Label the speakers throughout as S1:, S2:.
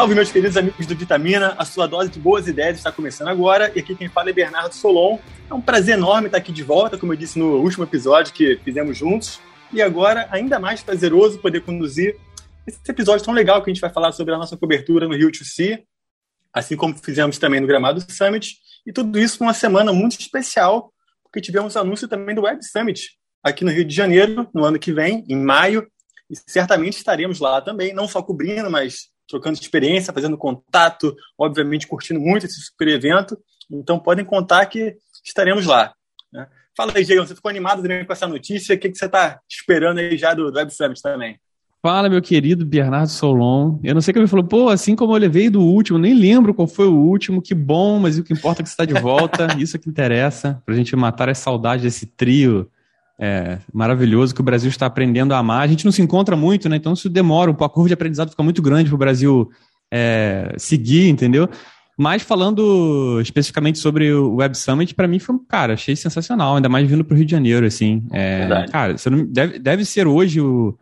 S1: Salve, meus queridos amigos do Vitamina. A sua dose de boas ideias está começando agora. E aqui quem fala é Bernardo Solon. É um prazer enorme estar aqui de volta, como eu disse no último episódio que fizemos juntos. E agora, ainda mais prazeroso poder conduzir esse episódio tão legal que a gente vai falar sobre a nossa cobertura no Rio 2C, assim como fizemos também no Gramado Summit. E tudo isso numa semana muito especial, porque tivemos anúncio também do Web Summit aqui no Rio de Janeiro, no ano que vem, em maio. E certamente estaremos lá também, não só cobrindo, mas trocando experiência, fazendo contato, obviamente curtindo muito esse super evento. Então podem contar que estaremos lá. Né? Fala aí, Diego, você ficou animado também com essa notícia? O que, que você está esperando aí já do, Web Summit também?
S2: Fala, meu querido Bernardo Solon. Eu não sei como ele falou, pô, assim como eu levei do último, nem lembro qual foi o último, que bom, mas o que importa é que você está de volta, isso é que interessa, para a gente matar a saudade desse trio é, maravilhoso que o Brasil está aprendendo a amar. A gente não se encontra muito, né? Então isso demora, a curva de aprendizado fica muito grande para o Brasil é, seguir, entendeu? Mas falando especificamente sobre o Web Summit, para mim foi, cara, achei sensacional, ainda mais vindo para o Rio de Janeiro, assim. É, cara, você não, deve, deve ser hoje o,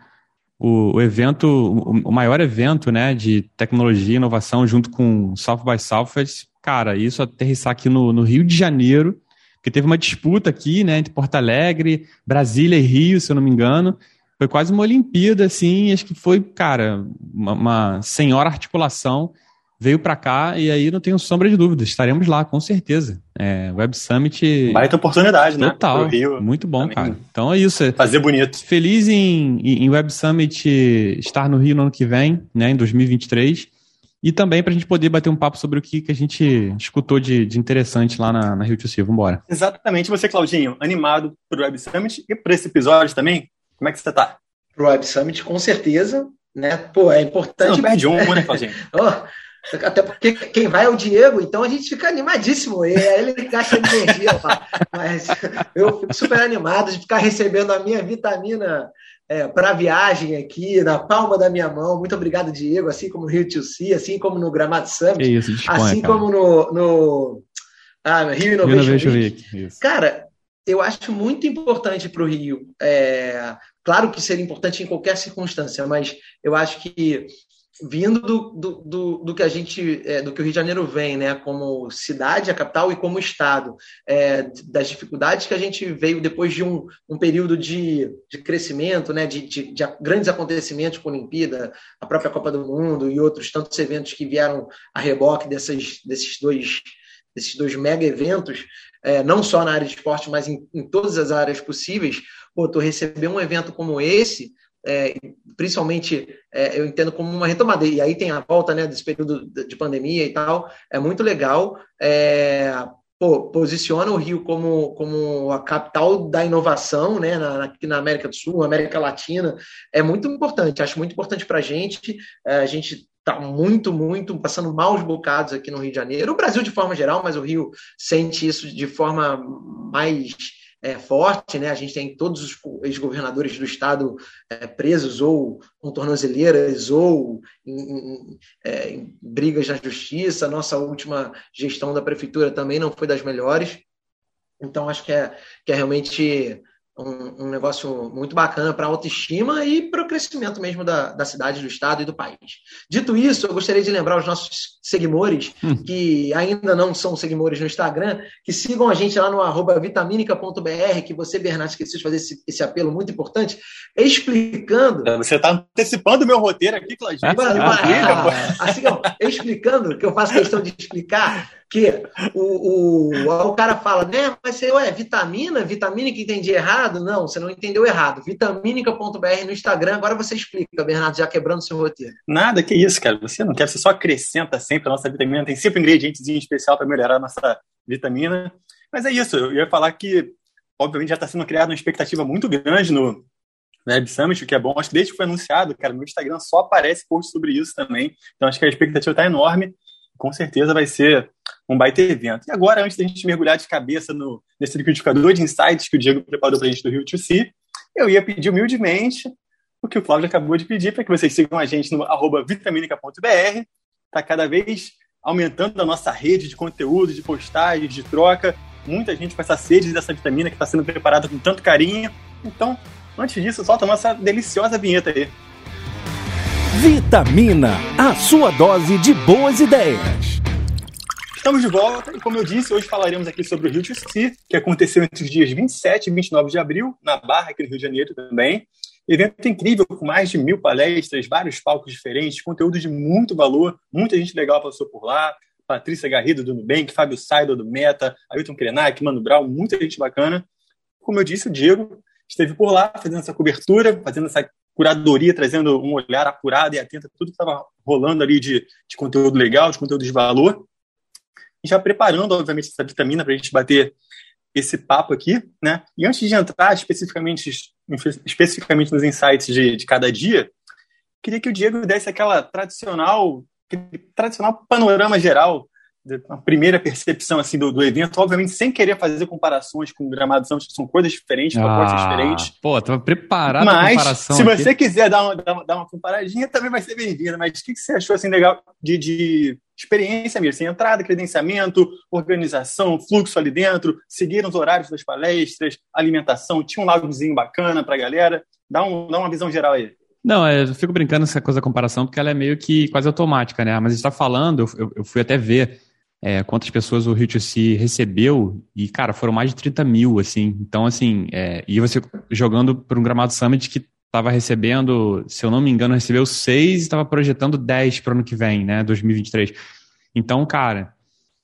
S2: o, o evento, o, o, maior evento, né, de tecnologia e inovação junto com South by Southwest. Cara, isso aterrissar aqui no, no Rio de Janeiro, porque teve uma disputa aqui, né, entre Porto Alegre, Brasília e Rio, se eu não me engano. Foi quase uma Olimpíada, assim, acho que foi, cara, uma, uma senhora articulação. Veio para cá e aí não tenho sombra de dúvida, estaremos lá, com certeza. É, Web Summit.
S1: Baita oportunidade,
S2: total, né? Total. Rio. Muito bom, também. cara. Então é isso.
S1: Fazer bonito.
S2: Feliz em, em Web Summit estar no Rio no ano que vem, né, em 2023. E também para a gente poder bater um papo sobre o que, que a gente escutou de, de interessante lá na, na Rio Vamos Vambora.
S1: Exatamente. Você, Claudinho, animado para o Web Summit e para esse episódio também? Como é que você está?
S3: Para o Web Summit, com certeza. Né? Pô, é importante. Você
S1: não perde um, né, Claudinho?
S3: oh, até porque quem vai é o Diego, então a gente fica animadíssimo. Ele gasta energia, pá. Mas eu fico super animado de ficar recebendo a minha vitamina é, para a viagem aqui, na palma da minha mão. Muito obrigado, Diego, assim como no Rio to Sea, assim como no Gramado Summit,
S2: isso,
S3: assim
S2: cara.
S3: como no, no ah, Rio Innovation, Innovation Week. Week. Cara, eu acho muito importante para o Rio. É, claro que seria importante em qualquer circunstância, mas eu acho que vindo do, do, do, do, que a gente, é, do que o Rio de Janeiro vem, né, como cidade, a capital e como estado, é, das dificuldades que a gente veio depois de um, um período de, de crescimento, né, de, de, de grandes acontecimentos com a Olimpíada, a própria Copa do Mundo e outros tantos eventos que vieram a reboque dessas, desses dois desses dois mega eventos, é, não só na área de esporte, mas em, em todas as áreas possíveis, pô, tu receber um evento como esse, é, principalmente é, eu entendo como uma retomada. E aí tem a volta né, desse período de pandemia e tal, é muito legal. É, pô, posiciona o Rio como, como a capital da inovação né, na, aqui na América do Sul, América Latina. É muito importante, acho muito importante para a gente. É, a gente está muito, muito passando maus bocados aqui no Rio de Janeiro. O Brasil de forma geral, mas o Rio sente isso de forma mais é, forte, né? A gente tem todos os ex-governadores do estado é, presos ou com tornozeleiras ou em, em, é, em, brigas na justiça. Nossa última gestão da prefeitura também não foi das melhores. Então acho que é, que é realmente um, um negócio muito bacana para autoestima e crescimento mesmo da, da cidade, do estado e do país. Dito isso, eu gostaria de lembrar os nossos seguidores, hum. que ainda não são seguidores no Instagram, que sigam a gente lá no arroba vitaminica.br, que você, Bernardo, esqueceu de fazer esse, esse apelo muito importante, explicando...
S1: Você está antecipando o meu roteiro aqui, Claudinho.
S3: Ah, ah, assim, explicando, que eu faço questão de explicar que o, o, o cara fala, né, mas você, ué, vitamina, vitamina que entendi errado? Não, você não entendeu errado. Vitamínica.br no Instagram, agora você explica, Bernardo, já quebrando seu roteiro.
S1: Nada, que isso, cara. Você não quer, você só acrescenta sempre a nossa vitamina, tem sempre um ingredientes especial para melhorar a nossa vitamina. Mas é isso, eu ia falar que, obviamente, já está sendo criada uma expectativa muito grande no, Web Summit, o que é bom. Acho que desde que foi anunciado, cara, no Instagram só aparece post sobre isso também. Então acho que a expectativa está enorme com certeza vai ser um baita evento. E agora, antes da gente mergulhar de cabeça no, nesse liquidificador de insights que o Diego preparou para a gente do Rio to C, eu ia pedir humildemente o que o Flávio acabou de pedir para que vocês sigam a gente no arroba vitaminica.br. Está cada vez aumentando a nossa rede de conteúdo, de postagens, de troca. Muita gente com essa sede dessa vitamina que está sendo preparada com tanto carinho. Então, antes disso, solta a nossa deliciosa vinheta aí.
S4: Vitamina, a sua dose de boas ideias.
S1: Estamos de volta e, como eu disse, hoje falaremos aqui sobre o Rio to Sea, que aconteceu entre os dias 27 e 29 de abril, na Barra, aqui no Rio de Janeiro também. Evento incrível, com mais de mil palestras, vários palcos diferentes, conteúdo de muito valor, muita gente legal passou por lá. Patrícia Garrido do Nubank, Fábio Saido do Meta, Ailton Krenak, Mano Brown, muita gente bacana. Como eu disse, o Diego esteve por lá fazendo essa cobertura, fazendo essa curadoria, trazendo um olhar apurado e atento a tudo que estava rolando ali de, de conteúdo legal, de conteúdo de valor. E já preparando, obviamente, essa vitamina para a gente bater esse papo aqui, né? E antes de entrar especificamente, especificamente nos insights de, de cada dia, queria que o Diego desse aquela tradicional, tradicional panorama geral uma primeira percepção assim do, do, evento, obviamente sem querer fazer comparações com o Gramado Santos, que são coisas diferentes, ah, propostas diferentes.
S2: Pô, tava preparado
S1: Mas, comparação se aqui. você quiser dar uma, dar uma, dar uma comparadinha, também vai ser bem-vindo. Mas o que, que você achou assim legal de, de experiência mesmo? Assim, entrada, credenciamento, organização, fluxo ali dentro, seguiram os horários das palestras, alimentação, tinha um lagozinho bacana pra galera. Dá, um, dá uma visão geral aí.
S2: Não, é, eu fico brincando com essa coisa da comparação, porque ela é meio que quase automática, né? Mas a gente está falando, eu, eu, fui até ver é, quantas pessoas o Rio C recebeu, e, cara, foram mais de 30 mil, assim. Então, assim, é, e você jogando para um Gramado Summit que estava recebendo, se eu não me engano, recebeu seis e estava projetando 10 para o ano que vem, né, 2023. Então, cara,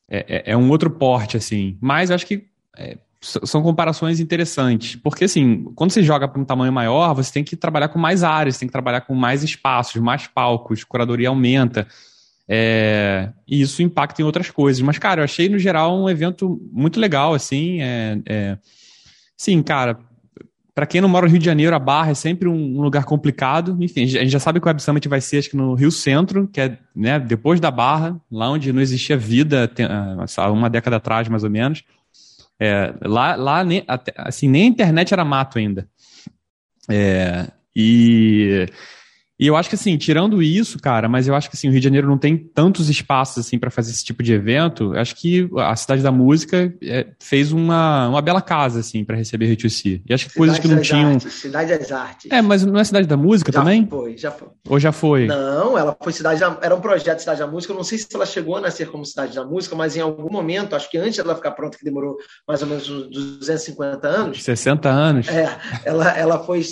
S2: é, é, é um outro porte, assim. Mas acho que é, são comparações interessantes, porque assim, quando você joga para um tamanho maior, você tem que trabalhar com mais áreas, tem que trabalhar com mais espaços, mais palcos, curadoria aumenta. É, e isso impacta em outras coisas. Mas, cara, eu achei no geral um evento muito legal, assim. É, é... Sim, cara, para quem não mora no Rio de Janeiro, a Barra é sempre um lugar complicado. Enfim, a gente já sabe que o Web Summit vai ser, acho que no Rio Centro, que é né, depois da Barra, lá onde não existia vida, há uma década atrás, mais ou menos. É, lá, lá nem, assim, nem a internet era mato ainda. É, e e eu acho que assim, tirando isso, cara, mas eu acho que assim, o Rio de Janeiro não tem tantos espaços assim para fazer esse tipo de evento. Eu acho que a Cidade da Música é, fez uma, uma bela casa assim para receber Rio C. E acho que Cidade coisas que não tinham.
S3: Artes, Cidade das Artes.
S2: É, mas não é Cidade da Música
S3: já
S2: também?
S3: Já foi, já foi.
S2: Ou já foi?
S3: Não, ela foi Cidade da... era um projeto de Cidade da Música. Eu não sei se ela chegou a nascer como Cidade da Música, mas em algum momento, acho que antes dela ficar pronta, que demorou mais ou menos uns 250 anos.
S2: 60 anos.
S3: É, ela, ela foi,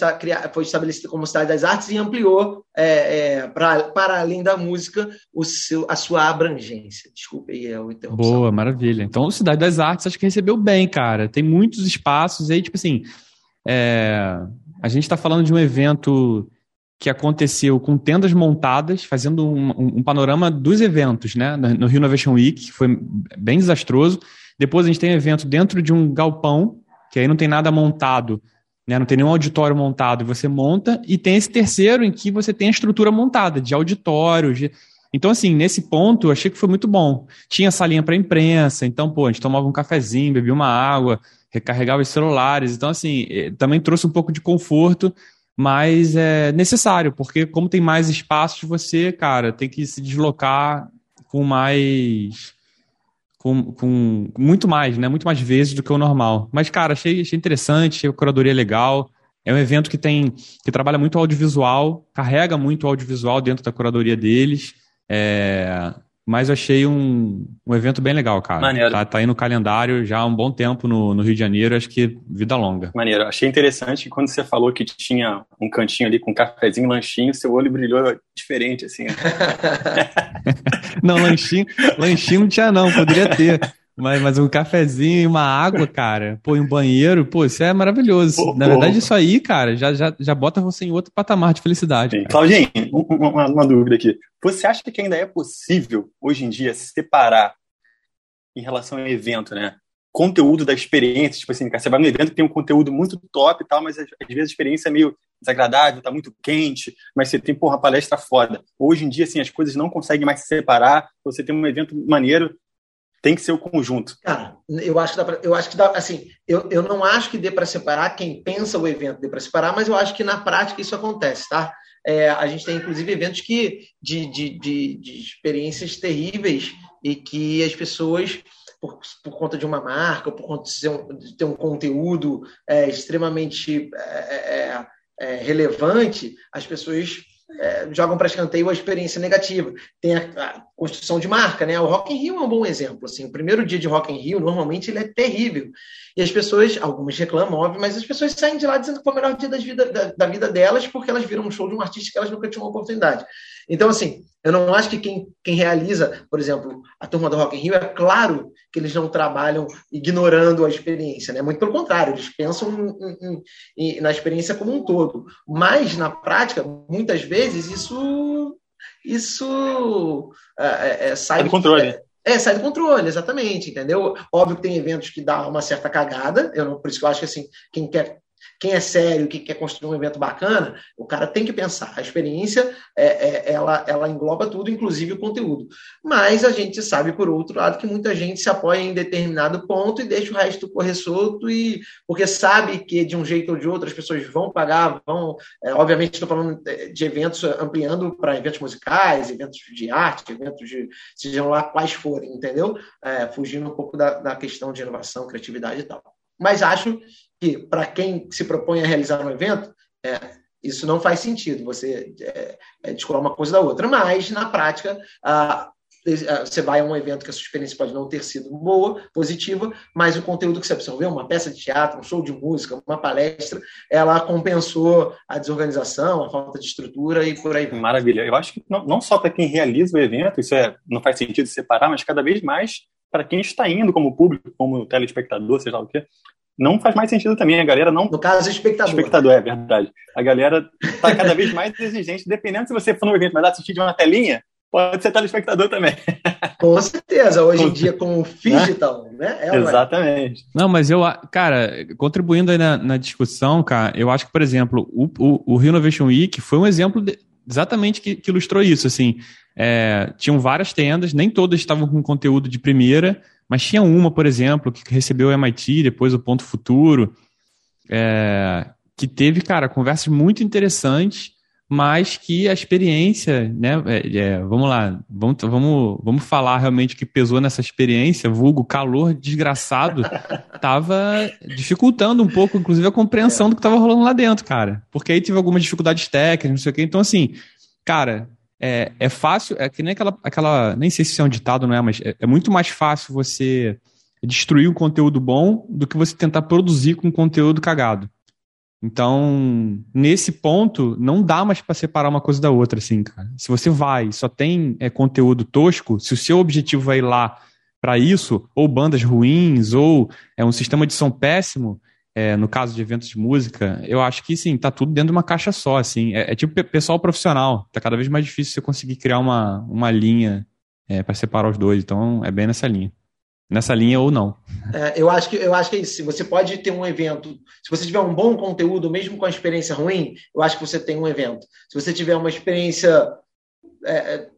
S3: foi estabelecida como Cidade das Artes e ampliou. É, é, pra, para além da música, o seu, a sua abrangência. Desculpe aí a interrupção.
S2: Boa, maravilha. Então, Cidade das Artes acho que recebeu bem, cara. Tem muitos espaços aí, tipo assim. É, a gente está falando de um evento que aconteceu com tendas montadas, fazendo um, um, panorama dos eventos, né? No Rio Innovation Week, que foi bem desastroso. Depois a gente tem evento dentro de um galpão, que aí não tem nada montado, né? Não tem nenhum auditório montado, você monta, e tem esse terceiro em que você tem a estrutura montada, de auditório. De... Então, assim, nesse ponto, achei que foi muito bom. Tinha salinha para imprensa, então, pô, a gente tomava um cafezinho, bebia uma água, recarregava os celulares. Então, assim, eh, também trouxe um pouco de conforto, mas é necessário, porque como tem mais espaços, você, cara, tem que se deslocar com mais com, com muito mais, né? Muito mais vezes do que o normal. Mas, cara, achei, achei interessante, a curadoria legal. É um evento que tem que trabalha muito audiovisual, carrega muito audiovisual dentro da curadoria deles. É, mas eu achei um, um evento bem legal, cara. Maneiro. Tá, tá aí no calendário já há um bom tempo no, no Rio de Janeiro, acho que vida longa.
S1: Maneiro. Achei interessante quando você falou que tinha um cantinho ali com um cafezinho, lanchinho, seu olho brilhou diferente, assim.
S2: não, lanchinho, lanchinho não tinha não, poderia ter. Mas, mas um cafezinho e uma água, cara, pô, um banheiro, pô, isso é maravilhoso. Pô, Na verdade, isso aí, cara, já, já, já bota você em outro patamar de felicidade.
S1: Claudinho, uma, uma, dúvida aqui. Você acha que ainda é possível, hoje em dia, se separar em relação ao evento, né? Conteúdo da experiência, tipo assim, você vai num evento que tem um conteúdo muito top e tal, mas às vezes a experiência é meio desagradável, tá muito quente, mas você tem, porra, uma palestra foda. Hoje em dia, assim, as coisas não conseguem mais se separar, você tem um evento maneiro, tem que ser o conjunto.
S3: Cara, eu acho que dá pra, eu acho que dá, assim, eu, eu não acho que dê para separar quem pensa o evento dê para separar, mas eu acho que na prática isso acontece, tá? É, a gente tem inclusive eventos que de, de, de, de, experiências terríveis e que as pessoas por, por conta de uma marca, ou por conta de, um, de ter um conteúdo é, extremamente é, é, é relevante, as pessoas é, jogam para escanteio a experiência negativa. Tem a, construção de marca, né? O Rock in Rio é um bom exemplo. Assim, o primeiro dia de Rock in Rio, normalmente, ele é terrível. E as pessoas, algumas reclamam, óbvio, mas as pessoas saem de lá dizendo que foi o melhor dia vida, da, da vida delas porque elas viram um show de um artista que elas nunca tinham oportunidade. Então, assim, eu não acho que quem, quem realiza, por exemplo, a turma do Rock in Rio, é claro que eles não trabalham ignorando a experiência, né? Muito pelo contrário, eles pensam em, em, em, na experiência como um todo. Mas, na prática, muitas vezes, isso, isso é, é, é sai
S1: do controle. É,
S3: é, sai do controle, exatamente, entendeu? Óbvio que tem eventos que dá uma certa cagada, eu não, por isso que eu acho que assim, quem quer quem é sério, que quer construir um evento bacana, o cara tem que pensar. A experiência, é, é, ela, ela engloba tudo, inclusive o conteúdo. Mas a gente sabe, por outro lado, que muita gente se apoia em determinado ponto e deixa o resto correr solto, e, porque sabe que de um jeito ou de outro as pessoas vão pagar, vão. É, obviamente, estou falando de eventos ampliando para eventos musicais, eventos de arte, eventos de. sejam lá quais forem, entendeu? É, fugindo um pouco da, da questão de inovação, criatividade e tal. Mas acho que, para quem se propõe a realizar um evento, é, isso não faz sentido, você é, é, descolar uma coisa da outra. Mas, na prática, a, você vai a um evento que a sua experiência pode não ter sido boa, positiva, mas o conteúdo que você absorveu, uma peça de teatro, um show de música, uma palestra, ela compensou a desorganização, a falta de estrutura e por aí.
S1: Maravilha. Eu acho que não, não só para quem realiza o evento, isso é, não faz sentido separar, mas cada vez mais para quem está indo como público, como telespectador, seja lá o quê, não faz mais sentido também. A galera não.
S3: No caso, espectador.
S1: Espectador, é verdade. A galera está cada vez mais exigente, dependendo se você for no evento, mas assistir de uma telinha, pode ser telespectador também.
S3: Com certeza, hoje em dia com o digital, né?
S1: É, Exatamente.
S2: Não, mas eu, cara, contribuindo aí na, na, discussão, cara, eu acho que, por exemplo, o, o, o Rio Innovation Week foi um exemplo de, exatamente que, que, ilustrou isso, assim. É, tinham várias tendas, nem todas estavam com conteúdo de primeira, mas tinha uma, por exemplo, que recebeu o MIT, depois o Ponto Futuro, é, que teve, cara, conversas muito interessantes, mas que a experiência, né, é, é, vamos lá, vamos, vamos, vamos falar realmente o que pesou nessa experiência, vulgo calor desgraçado, estava dificultando um pouco, inclusive, a compreensão do que estava rolando lá dentro, cara. Porque aí tive algumas dificuldades técnicas, não sei o quê. Então, assim, cara, é, é fácil, é que nem aquela, aquela. Nem sei se é um ditado, não é, mas é, é muito mais fácil você destruir um conteúdo bom do que você tentar produzir com conteúdo cagado. Então, nesse ponto, não dá mais para separar uma coisa da outra, assim, cara. Se você vai só tem é, conteúdo tosco, se o seu objetivo é ir lá para isso, ou bandas ruins, ou é um sistema de som péssimo, é, no caso de eventos de música, eu acho que sim, tá tudo dentro de uma caixa só, assim. É, é tipo pessoal profissional. Tá cada vez mais difícil você conseguir criar uma, uma linha é, para separar os dois. Então é bem nessa linha. Nessa linha ou não.
S3: É, eu, acho que, eu acho que é isso. Você pode ter um evento. Se você tiver um bom conteúdo, mesmo com a experiência ruim, eu acho que você tem um evento. Se você tiver uma experiência é, é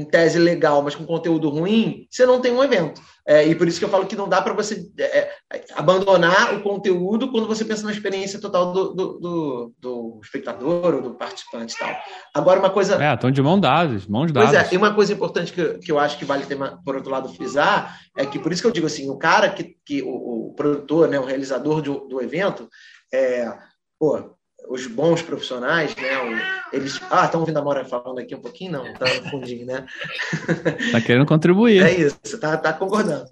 S3: em tese legal, mas com conteúdo ruim, você não tem um evento. É, e por isso que eu falo que não dá para você é, é, abandonar o conteúdo quando você pensa na experiência total do, do, do, do espectador ou do participante e tal. Agora, uma coisa.
S2: É, estão de mão dadas, mãos dadas.
S3: Pois é, e uma coisa importante que, que eu acho que vale ter, por outro lado, frisar, é que por isso que eu digo assim: o cara que, que o, o produtor, né, o realizador do, do evento, é, pô, os bons profissionais, né? Eles. Ah, estão ouvindo a Mora falando aqui um pouquinho? Não, tá no fundinho, né?
S2: Tá querendo contribuir.
S3: É isso, tá, tá concordando.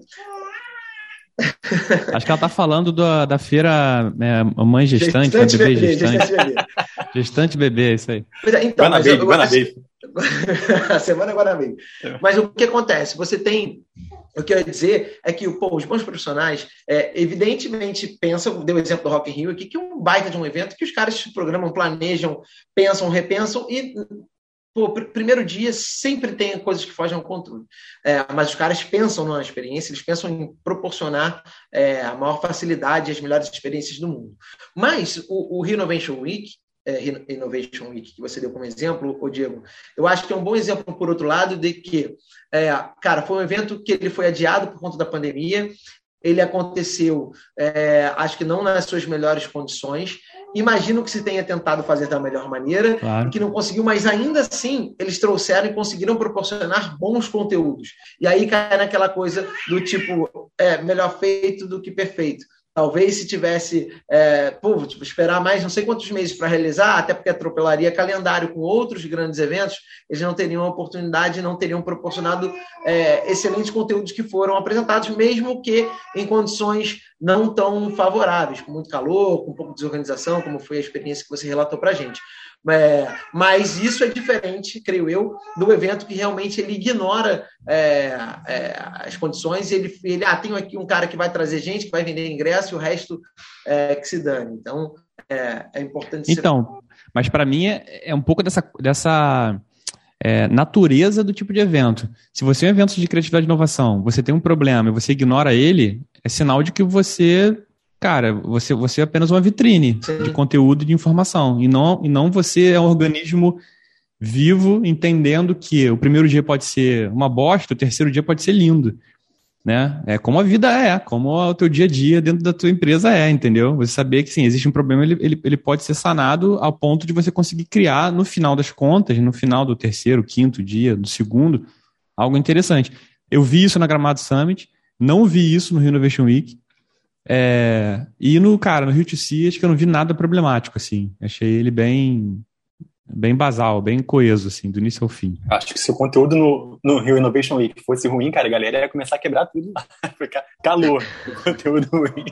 S2: Acho que ela tá falando da, da feira é, mãe gestante, gestante bebê, bebê, gestante. Gestante bebê. gestante bebê, isso aí.
S3: É, então, Guanabê, eu, eu, Guanabê. a semana é Guanabê. É. Mas o que acontece? Você tem eu ia dizer é que pô, os bons profissionais, é, evidentemente, pensam, deu o exemplo do Rock in Rio aqui, que é um baita de um evento que os caras programam, planejam, pensam, repensam e pô, pr primeiro dia sempre tem coisas que fogem ao controle. É, mas os caras pensam na experiência, eles pensam em proporcionar é, a maior facilidade e as melhores experiências do mundo. Mas o, o Rio Innovation Week, Innovation Week que você deu como exemplo, o Diego, eu acho que é um bom exemplo, por outro lado, de que, é, cara, foi um evento que ele foi adiado por conta da pandemia, ele aconteceu, é, acho que não nas suas melhores condições. Imagino que se tenha tentado fazer da melhor maneira, claro. que não conseguiu, mas ainda assim eles trouxeram e conseguiram proporcionar bons conteúdos. E aí cai naquela coisa do tipo, é melhor feito do que perfeito. Talvez se tivesse, é, pô, tipo, esperar mais não sei quantos meses para realizar, até porque atropelaria calendário com outros grandes eventos, eles não teriam a oportunidade, não teriam proporcionado é, excelentes conteúdos que foram apresentados, mesmo que em condições não tão favoráveis, com muito calor, com um pouco de desorganização, como foi a experiência que você relatou para a gente. É, mas isso é diferente, creio eu, do evento que realmente ele ignora é, é, as condições. Ele, ele, ah, tem aqui um cara que vai trazer gente, que vai vender ingresso, e o resto é, que se dane. Então, é, é importante.
S2: Então, mas para mim é, é, um pouco dessa, dessa natureza do tipo de evento. Se você é um evento de criatividade e inovação, você tem um problema e você ignora ele, é sinal de que você cara, você, você é apenas uma vitrine Sim. de conteúdo e de informação. E não, e não você é um organismo vivo, entendendo que o primeiro dia pode ser uma bosta, o terceiro dia pode ser lindo. Né? É como a vida é, como o teu dia a dia dentro da tua empresa é, entendeu? Você saber que sim, existe um problema, ele, ele, ele pode ser sanado ao ponto de você conseguir criar, no final das contas, no final do terceiro, quinto dia, do segundo, algo interessante. Eu vi isso na Gramado Summit, não vi isso no Rio Innovation Week, é, e no, cara, no Rio TC, acho que eu não vi nada problemático, assim. Achei ele bem bem basal, bem coeso, assim, do início ao fim.
S1: Acho que se o conteúdo no, no Rio Innovation Week fosse ruim, cara, a galera ia começar a quebrar tudo lá. Ficar calor, o conteúdo ruim.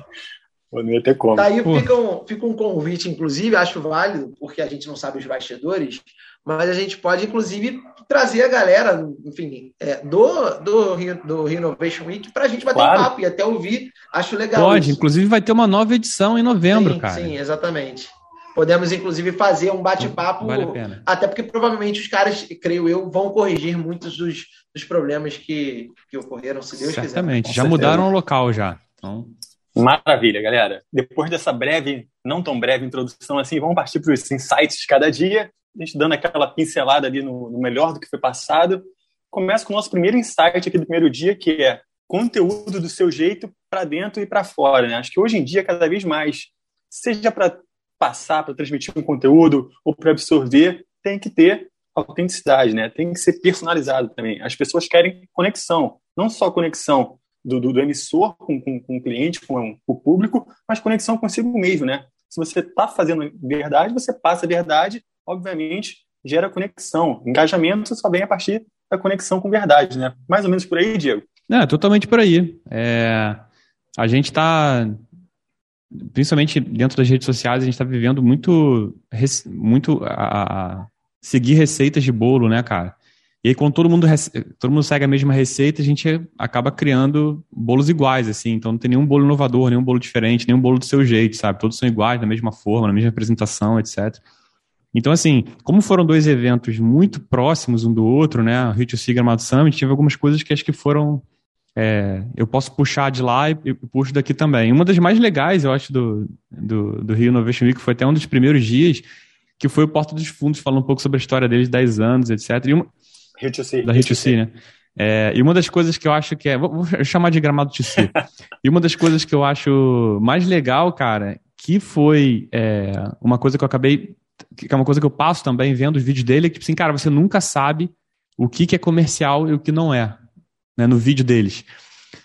S1: Não ia ter como.
S3: Daí fica um, fica um convite, inclusive, acho válido, porque a gente não sabe os bastidores, mas a gente pode, inclusive, trazer a galera, enfim, é, do, do, Rio, do Rio Innovation Week para a gente bater claro. um papo e até ouvir. Acho legal.
S2: Pode, isso. inclusive vai ter uma nova edição em novembro,
S3: sim,
S2: cara.
S3: Sim, exatamente. Podemos, inclusive, fazer um bate-papo. Vale a pena. Até porque provavelmente os caras, creio eu, vão corrigir muitos dos, dos problemas que, que ocorreram, se Deus
S2: Certamente. quiser. Certamente, já mudaram o local já. Então...
S1: Maravilha, galera. Depois dessa breve, não tão breve introdução assim, vamos partir para os insights de cada dia a gente dando aquela pincelada ali no, no melhor do que foi passado. Começa com o nosso primeiro insight aqui do primeiro dia, que é conteúdo do seu jeito para dentro e para fora. Né? Acho que hoje em dia, cada vez mais, seja para passar, para transmitir um conteúdo ou para absorver, tem que ter autenticidade, né? tem que ser personalizado também. As pessoas querem conexão, não só conexão do, do, do emissor com, com, com, o cliente, com o público, mas conexão consigo mesmo. Né? Se você está fazendo verdade, você passa a verdade obviamente, gera conexão. Engajamento só vem a partir da conexão com verdade, né? Mais ou menos por aí, Diego.
S2: É, totalmente por aí. É, a gente está, principalmente dentro das redes sociais, a gente está vivendo muito, muito a, a, seguir receitas de bolo, né, cara? E aí, quando todo mundo, todo mundo segue a mesma receita, a gente acaba criando bolos iguais, assim. Então, não tem nenhum bolo inovador, nenhum bolo diferente, nenhum bolo do seu jeito, sabe? Todos são iguais, da mesma forma, na mesma apresentação, etc. Então, assim, como foram dois eventos muito próximos um do outro, né? O Rio to Gramado Summit, tive algumas coisas que acho que foram. É, eu posso puxar de lá e, e puxo daqui também. Uma das mais legais, eu acho, do, do, do Rio Innovation Week foi até um dos primeiros dias, que foi o Porta dos Fundos, falando um pouco sobre a história deles, 10 anos, etc. E uma,
S1: Rio to See.
S2: Da Rio to See, né? É, e uma das coisas que eu acho que é. Vou, vou chamar de Gramado See. e uma das coisas que eu acho mais legal, cara, que foi é, uma coisa que eu acabei que é uma coisa que eu passo também vendo os vídeos dele, é que, tipo assim, cara, você nunca sabe o que, que é comercial e o que não é, né, no vídeo deles.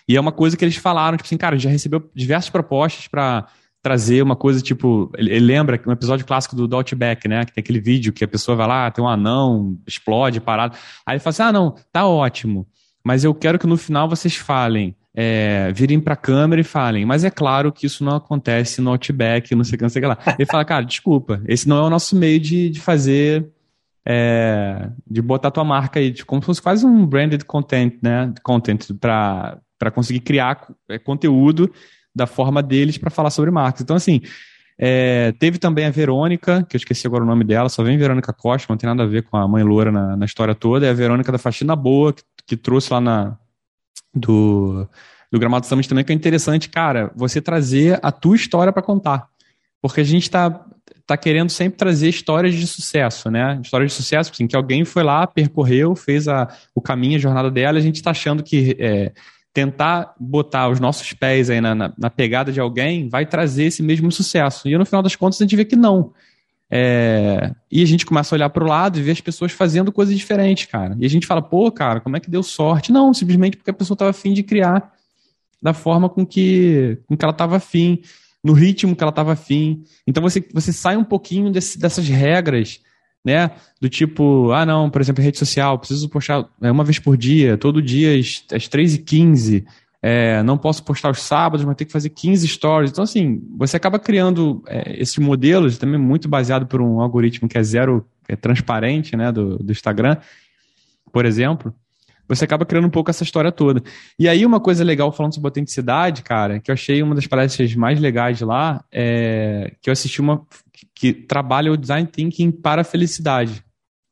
S2: E é uma coisa que eles falaram, tipo assim, cara, já recebeu diversas propostas para trazer uma coisa tipo. Ele, lembra um episódio clássico do, do Outback, né? Que tem aquele vídeo que a pessoa vai lá, tem um anão, explode, parado. Aí ele fala assim: ah, não, tá ótimo, mas eu quero que no final vocês falem é, virem para a câmera e falem, mas é claro que isso não acontece no Outback, não sei o que, não sei o que lá. Ele fala, cara, desculpa, esse não é o nosso meio de, de fazer, é, de botar tua marca aí, de, como se fosse quase um branded content, né? Content para conseguir criar é, conteúdo da forma deles para falar sobre marcas. Então, assim, é, teve também a Verônica, que eu esqueci agora o nome dela, só vem Verônica Costa, não tem nada a ver com a mãe Loura na, na história toda, é a Verônica da Faxina Boa, que, que trouxe lá na, do, do Gramado Summit também, que é interessante, cara, você trazer a tua história para contar. Porque a gente está tá querendo sempre trazer histórias de sucesso, né? Histórias de sucesso, assim, que alguém foi lá, percorreu, fez a, o caminho, a jornada dela, a gente está achando que é, tentar botar os nossos pés aí na, na, na, pegada de alguém vai trazer esse mesmo sucesso. E no final das contas a gente vê que não. É, e a gente começa a olhar para o lado e ver as pessoas fazendo coisas diferentes, cara. E a gente fala, pô, cara, como é que deu sorte? Não, simplesmente porque a pessoa estava afim de criar da forma com que, com que ela estava afim, no ritmo que ela estava afim. Então você, você sai um pouquinho desse, dessas regras, né? Do tipo, ah, não, por exemplo, rede social, preciso postar é, uma vez por dia, todo dia às, às 3h15. É, não posso postar os sábados, mas tenho que fazer 15 stories. Então, assim, você acaba criando é, esses modelos, também muito baseado por um algoritmo que é zero é transparente, né, do, do Instagram, por exemplo você acaba criando um pouco essa história toda. E aí, uma coisa legal falando sobre autenticidade, cara, que eu achei uma das palestras mais legais lá, é que eu assisti uma que trabalha o design thinking para a felicidade.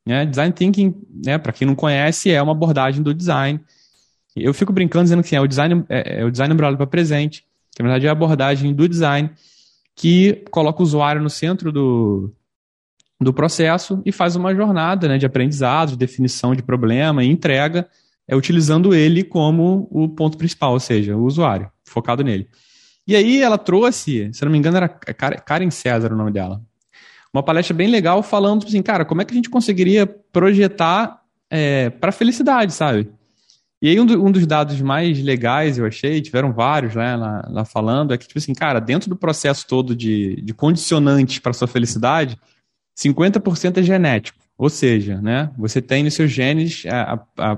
S2: Né? Design thinking, né, para quem não conhece, é uma abordagem do design. Eu fico brincando dizendo que é o design é, é o design embrulhado para presente, que na verdade é a abordagem do design que coloca o usuário no centro do, do processo e faz uma jornada né, de aprendizado, de definição de problema e entrega, é, utilizando ele como o ponto principal, ou seja, o usuário, focado nele. E aí ela trouxe, se não me engano, era Karen César o nome dela, uma palestra bem legal falando assim, cara, como é que a gente conseguiria projetar é, para felicidade, sabe? E aí um, do, um, dos dados mais legais, eu achei, tiveram vários né, lá, lá, falando, é que, tipo assim, cara, dentro do processo todo de, de condicionantes para sua felicidade, 50% é genético. Ou seja, né, você tem nos seus genes a, a,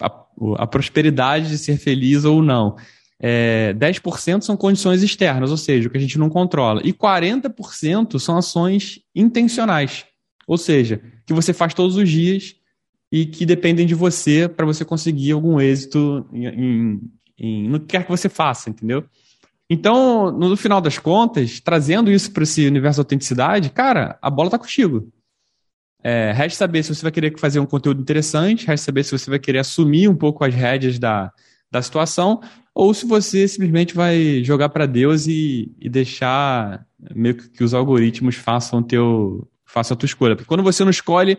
S2: a, a prosperidade de ser feliz ou não. É, 10% são condições externas, ou seja, o que a gente não controla. E 40% são ações intencionais, ou seja, que você faz todos os dias e que dependem de você para você conseguir algum êxito em, em, no que quer que você faça, entendeu? Então, no final das contas, trazendo isso para esse universo de autenticidade, cara, a bola tá contigo. É, resta saber se você vai querer fazer um conteúdo interessante, resta saber se você vai querer assumir um pouco as rédeas da, da situação, ou se você simplesmente vai jogar para Deus e, e, deixar meio que, que os algoritmos façam, teu, façam a tua escolha. Porque quando você não escolhe.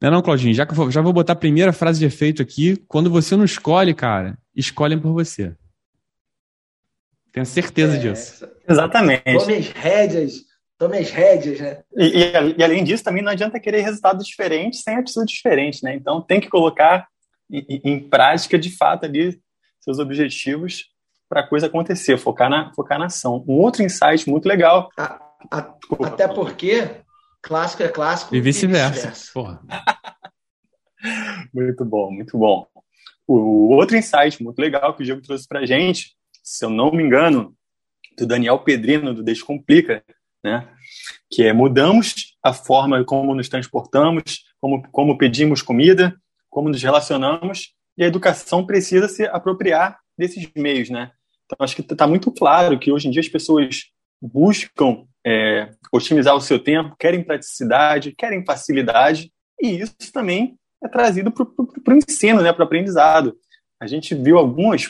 S2: Não é não, Claudinho? Já, já vou botar a primeira frase de efeito aqui. Quando você não escolhe, cara, escolhem por você. Tenho certeza é, disso.
S1: Exatamente.
S3: Tome as rédeas, tome as rédeas, né?
S1: E, e, e, além disso, também não adianta querer resultados diferentes sem atitudes diferentes, né? Então tem que colocar em, em prática, de fato, ali seus objetivos para a coisa acontecer, focar na, focar na ação. Um outro insight muito legal. A,
S3: a, até porque clássico é clássico
S2: e vice-versa. Vice
S1: muito bom, muito bom. O outro insight muito legal que o Diego trouxe para a gente se eu não me engano, do Daniel Pedrino, do Descomplica, né? que é mudamos a forma como nos transportamos, como, como pedimos comida, como nos relacionamos, e a educação precisa se apropriar desses meios. Né? Então, acho que está muito claro que hoje em dia as pessoas buscam é, otimizar o seu tempo, querem praticidade, querem facilidade, e isso também é trazido para o ensino, né, para o aprendizado. A gente viu algumas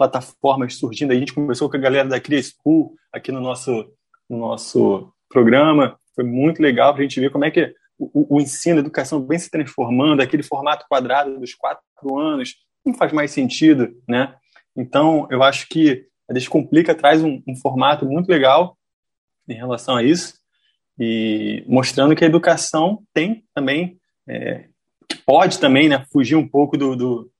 S1: plataformas surgindo. A gente começou com a galera da Cria School aqui no nosso, no nosso programa. Foi muito legal para a gente ver como é que o, o, ensino, a educação vem se transformando, aquele formato quadrado dos quatro anos, não faz mais sentido, né? Então, eu acho que a Descomplica traz um, um formato muito legal em relação a isso e mostrando que a educação tem também, é, pode também né, fugir um pouco do, do,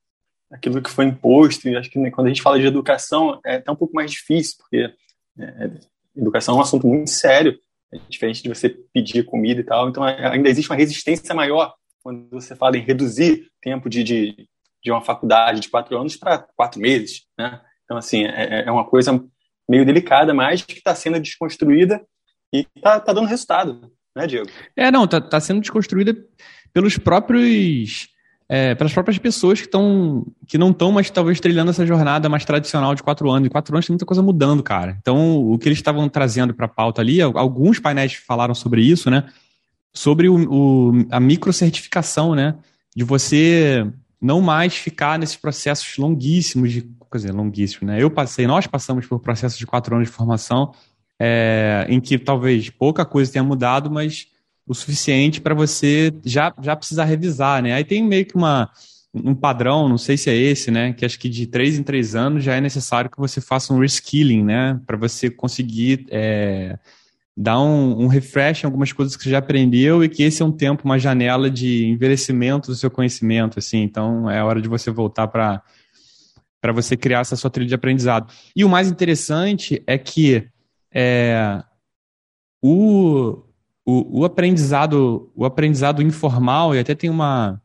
S1: aquilo que foi imposto. E acho que né, quando a gente fala de educação é até um pouco mais difícil, porque é, educação é um assunto muito sério, é diferente de você pedir comida e tal. Então ainda existe uma resistência maior quando você fala em reduzir tempo de, de, de uma faculdade de quatro anos para quatro meses, né? Então assim é, é uma coisa meio delicada, mas que está sendo desconstruída e está tá dando resultado, né, Diego?
S2: É, não, está tá sendo desconstruída pelos próprios é, pelas próprias pessoas que estão que não estão mais talvez trilhando essa jornada mais tradicional de quatro anos. Em quatro anos tem muita coisa mudando, cara. Então, o que eles estavam trazendo para a pauta ali, alguns painéis falaram sobre isso, né? Sobre o, o, a microcertificação, né? De você não mais ficar nesses processos longuíssimos de. Quer dizer, longuíssimos, né? Eu passei, nós passamos por processos de quatro anos de formação, é, em que talvez pouca coisa tenha mudado, mas o suficiente para você já, já precisar revisar, né? Aí tem meio que uma, um padrão, não sei se é esse, né? Que acho que de três em três anos já é necessário que você faça um reskilling, né? Para você conseguir é, dar um, um, refresh em algumas coisas que você já aprendeu e que esse é um tempo, uma janela de envelhecimento do seu conhecimento, assim. Então é hora de você voltar para para você criar essa sua trilha de aprendizado. E o mais interessante é que é, o, o, o, aprendizado o aprendizado informal, e até tem uma,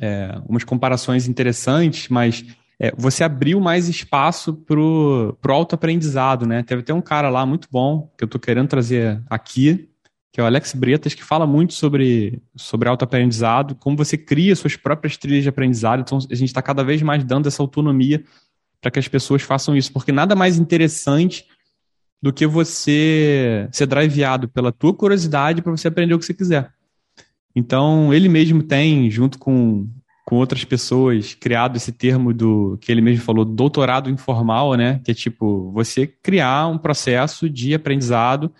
S2: é, umas comparações interessantes, mas é, você abriu mais espaço para o autoaprendizado, né? Teve até um cara lá muito bom, que eu estou querendo trazer aqui, que é o Alex Bretas, que fala muito sobre, sobre autoaprendizado, como você cria suas próprias trilhas de aprendizado. Então, a gente está cada vez mais dando essa autonomia para que as pessoas façam isso, porque nada mais interessante do que você ser driveado pela tua curiosidade para você aprender o que você quiser. Então, ele mesmo tem, junto com, com outras pessoas, criado esse termo do que ele mesmo falou, doutorado informal, né? Que é tipo, você criar um processo de aprendizado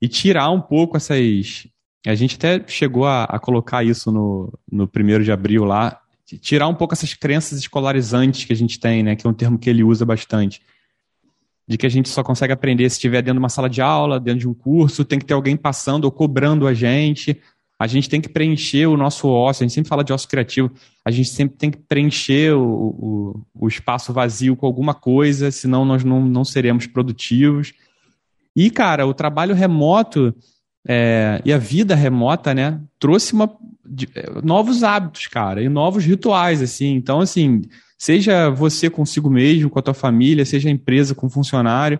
S2: e tirar um pouco essas. A gente até chegou a, a colocar isso no, no primeiro de abril lá, tirar um pouco essas crenças escolarizantes que a gente tem, né? Que é um termo que ele usa bastante. De que a gente só consegue aprender se estiver dentro de uma sala de aula, dentro de um curso, tem que ter alguém passando ou cobrando a gente. A gente tem que preencher o nosso ócio, a gente sempre fala de ócio criativo, a gente sempre tem que preencher o, o, o espaço vazio com alguma coisa, senão nós não, não seremos produtivos. E, cara, o trabalho remoto é, e a vida remota, né, trouxe uma, de, é, novos hábitos, cara, e novos rituais, assim. Então, assim, seja você consigo mesmo, com a tua família, seja a empresa com funcionário,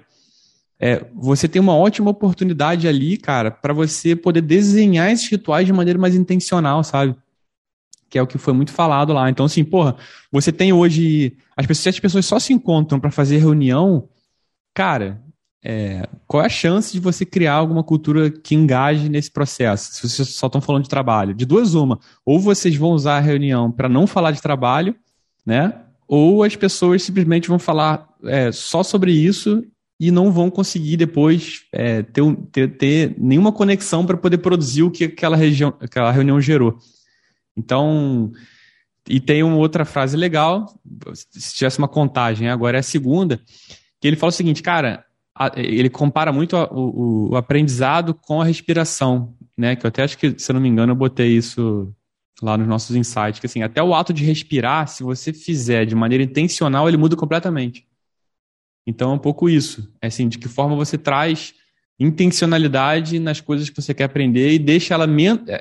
S2: é, você tem uma ótima oportunidade ali, cara, para você poder desenhar esses rituais de maneira mais intencional, sabe? Que é o que foi muito falado lá. Então, assim, porra, você tem hoje. As pessoas, as pessoas só se encontram para fazer reunião, cara, é, qual é a chance de você criar alguma cultura que engaje nesse processo? Se vocês só estão falando de trabalho, de duas uma, ou vocês vão usar a reunião para não falar de trabalho, né? Ou as pessoas simplesmente vão falar é, só sobre isso e não vão conseguir depois é, ter, ter, ter, nenhuma conexão para poder produzir o que aquela, região, aquela reunião gerou. Então, e tem uma outra frase legal, se tivesse uma contagem, agora é a segunda, que ele fala o seguinte, cara, ele compara muito o, o, aprendizado com a respiração, né? Que eu até acho que, se eu não me engano, eu botei isso lá nos nossos insights, que assim, até o ato de respirar, se você fizer de maneira intencional, ele muda completamente. Então é um pouco isso, é assim, de que forma você traz intencionalidade nas coisas que você quer aprender e deixa ela,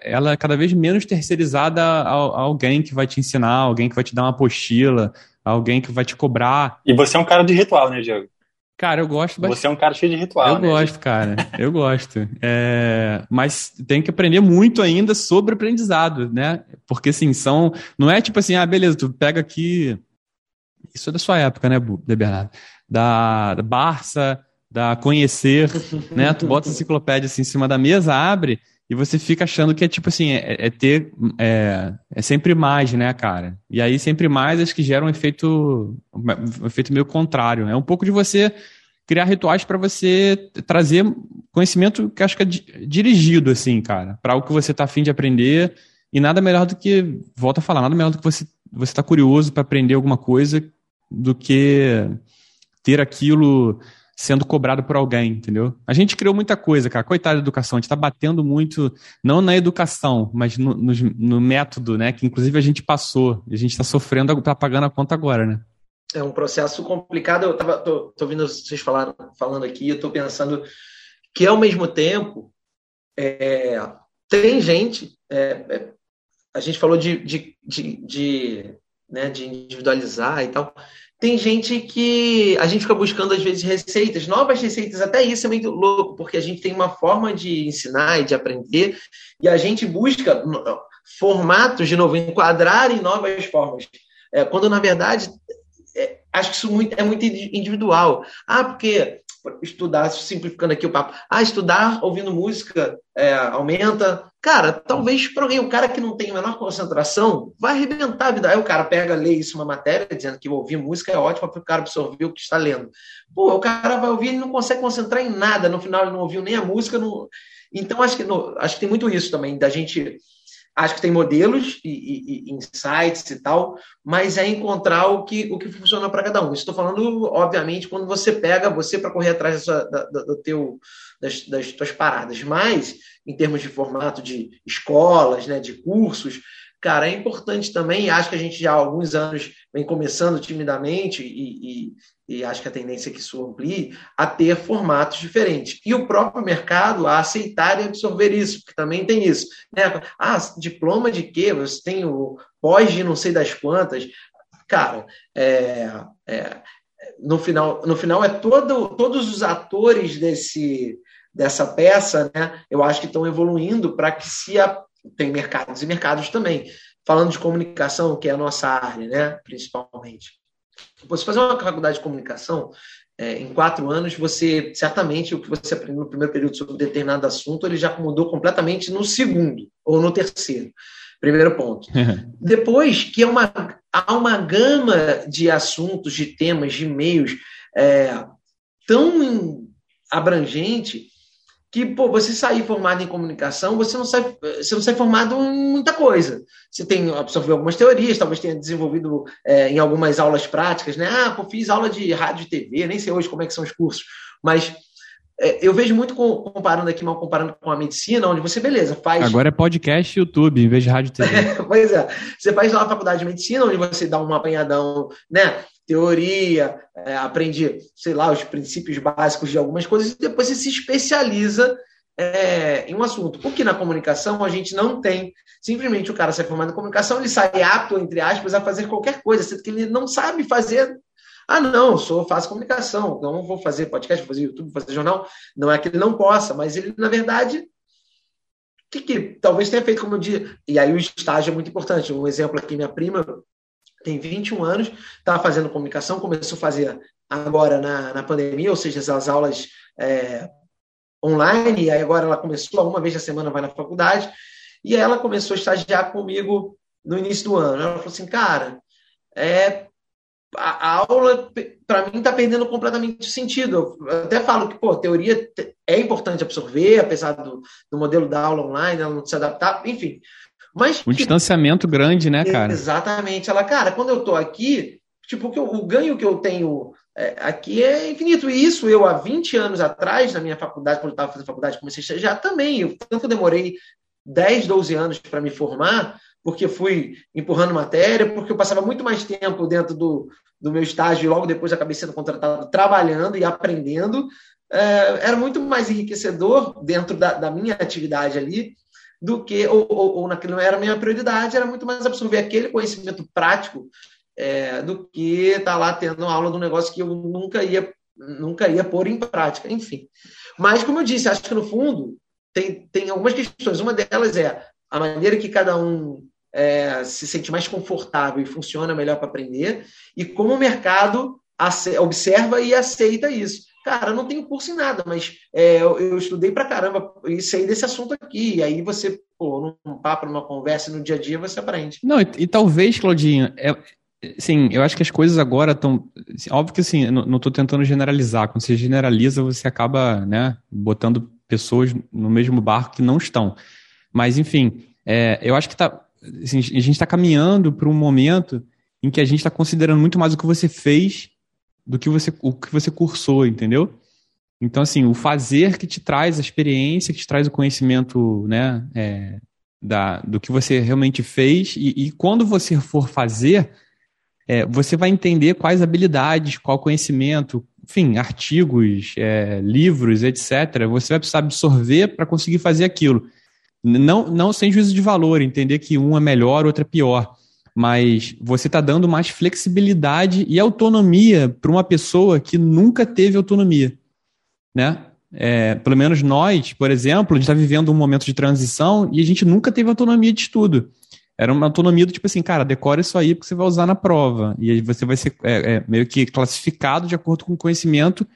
S2: ela cada vez menos terceirizada a, a alguém que vai te ensinar, alguém que vai te dar uma apostila, alguém que vai te cobrar.
S1: E você é um cara de ritual, né, Diego?
S2: Cara, eu gosto
S1: bastante. Você é um cara cheio de ritual,
S2: eu né? gosto, cara. Eu gosto. É... Mas tem que aprender muito ainda sobre aprendizado, né? Porque, assim, são... Não é tipo assim, ah, beleza, tu pega aqui... Isso é da sua época, né, Bernardo? Da, da Barça, da Conhecer, né? Tu bota a enciclopédia assim em cima da mesa, abre e você fica achando que é tipo assim, é, é ter. É, é, sempre mais, né, cara? E aí sempre mais acho que gera um efeito, um efeito meio contrário. É né? um pouco de você criar rituais para você trazer conhecimento que acho que é dirigido, assim, cara, para o que você está afim de aprender. E nada melhor do que, volta a falar, nada melhor do que você você está curioso para aprender alguma coisa do que ter aquilo sendo cobrado por alguém, entendeu? A gente criou muita coisa, cara. Coitada da educação, a gente está batendo muito, não na educação, mas no, no, no, método, né? Que inclusive a gente passou. E a gente está sofrendo, está pagando a conta agora, né?
S3: É um processo complicado. Eu tava, tô, tô ouvindo vocês falar, falando aqui, eu estou pensando que ao mesmo tempo é, tem gente. É, é, a gente falou de, de, de, de, né, de individualizar e tal tem gente que a gente fica buscando, às vezes, receitas, novas receitas, até isso é muito louco, porque a gente tem uma forma de ensinar e de aprender, e a gente busca formatos, de novo, enquadrar em novas formas. É, quando, na verdade, é, acho que isso muito, é muito individual. Ah, porque estudar, simplificando aqui o papo, ah, estudar ouvindo música é, aumenta. Cara, talvez para alguém, o cara que não tem a menor concentração, vai arrebentar a vida. Aí o cara pega, lê isso, uma matéria, dizendo que ouvir música é ótimo para o cara absorver o que está lendo. Pô, o cara vai ouvir, ele não consegue concentrar em nada, no final ele não ouviu nem a música. Não... Então, acho que, no, acho que tem muito isso também, da gente acho que tem modelos e, e, e, insights e tal, mas é encontrar o que, o que funciona para cada um. Estou falando, obviamente, quando você pega você para correr atrás da, da, do teu, das, das tuas paradas, mas em termos de formato de escolas, né, de cursos, cara, é importante também, acho que a gente já há alguns anos vem começando timidamente e, e, e acho que a tendência é que isso amplie, a ter formatos diferentes. E o próprio mercado a aceitar e absorver isso, porque também tem isso. Né? Ah, diploma de quê? Você tem o pós de não sei das quantas. Cara, é, é, no, final, no final é todo, todos os atores desse, dessa peça, né? Eu acho que estão evoluindo para que se tem mercados e mercados também. Falando de comunicação, que é a nossa área, né? Principalmente você fazer uma faculdade de comunicação, é, em quatro anos, você certamente o que você aprendeu no primeiro período sobre determinado assunto, ele já mudou completamente no segundo ou no terceiro. Primeiro ponto. Depois, que é uma, há uma gama de assuntos, de temas, de meios é, tão abrangente que pô, você sair formado em comunicação, você não sai, você não sai formado em muita coisa. Você tem absorvido algumas teorias, talvez tenha desenvolvido é, em algumas aulas práticas, né? Ah, pô, fiz aula de rádio e TV, nem sei hoje como é que são os cursos, mas é, eu vejo muito com, comparando aqui, mal comparando com a medicina, onde você, beleza, faz.
S2: Agora é podcast e YouTube, em vez de rádio e TV.
S3: pois é. Você faz lá a faculdade de medicina, onde você dá um apanhadão, né? Teoria, é, aprende, sei lá, os princípios básicos de algumas coisas, e depois você se especializa é, em um assunto. Porque na comunicação a gente não tem, simplesmente o cara sai formado em comunicação, ele sai apto, entre aspas, a fazer qualquer coisa, sendo que ele não sabe fazer. Ah, não, sou, faço comunicação, não vou fazer podcast, vou fazer YouTube, vou fazer jornal. Não é que ele não possa, mas ele, na verdade, que, que talvez tenha feito como eu disse. E aí o estágio é muito importante. Um exemplo aqui, minha prima tem 21 anos, estava fazendo comunicação, começou a fazer agora na, na pandemia, ou seja, as aulas é, online, e aí agora ela começou, uma vez na semana vai na faculdade, e ela começou a estagiar comigo no início do ano. Ela falou assim, cara, é, a aula, para mim, está perdendo completamente o sentido. Eu até falo que, pô, teoria é importante absorver, apesar do, do modelo da aula online, ela não se adaptar, enfim.
S2: Mas, um distanciamento grande, né, cara?
S3: Exatamente. Ela, cara, quando eu tô aqui, tipo, o, o ganho que eu tenho é, aqui é infinito. E isso eu, há 20 anos atrás, na minha faculdade, quando eu estava fazendo faculdade, comecei a já também. Eu, tanto eu demorei 10, 12 anos para me formar, porque fui empurrando matéria, porque eu passava muito mais tempo dentro do, do meu estágio e logo depois acabei sendo contratado trabalhando e aprendendo. É, era muito mais enriquecedor dentro da, da minha atividade ali do que, ou, ou, ou naquilo não era a minha prioridade, era muito mais absorver aquele conhecimento prático é, do que estar tá lá tendo aula de um negócio que eu nunca ia, nunca ia pôr em prática, enfim. Mas, como eu disse, acho que no fundo tem, tem algumas questões. Uma delas é a maneira que cada um é, se sente mais confortável e funciona melhor para aprender, e como o mercado observa e aceita isso. Cara, eu não tenho curso em nada, mas é, eu, eu, estudei pra caramba e sei desse assunto aqui. E aí você, pô, num papo, numa conversa, no dia a dia, você aprende.
S2: Não, e, e talvez, Claudinho, é, sim, eu acho que as coisas agora estão. Óbvio que assim, não estou tentando generalizar. Quando você generaliza, você acaba né, botando pessoas no mesmo barco que não estão. Mas, enfim, é, eu acho que tá, assim, a gente está caminhando para um momento em que a gente está considerando muito mais o que você fez do que você, o que você cursou, entendeu? Então, assim, o fazer que te traz a experiência, que te traz o conhecimento, né, é, da, do que você realmente fez, e, e quando você for fazer, é, você vai entender quais habilidades, qual conhecimento, enfim, artigos, é, livros, etc. Você vai precisar absorver para conseguir fazer aquilo. Não, não sem juízo de valor, entender que um é melhor, outro é pior mas você está dando mais flexibilidade e autonomia para uma pessoa que nunca teve autonomia, né? É, pelo menos nós, por exemplo, gente está vivendo um momento de transição e a gente nunca teve autonomia de estudo. Era uma autonomia do tipo assim, cara, decora isso aí porque você vai usar na prova. E aí você vai ser é, é, meio que classificado de acordo com o conhecimento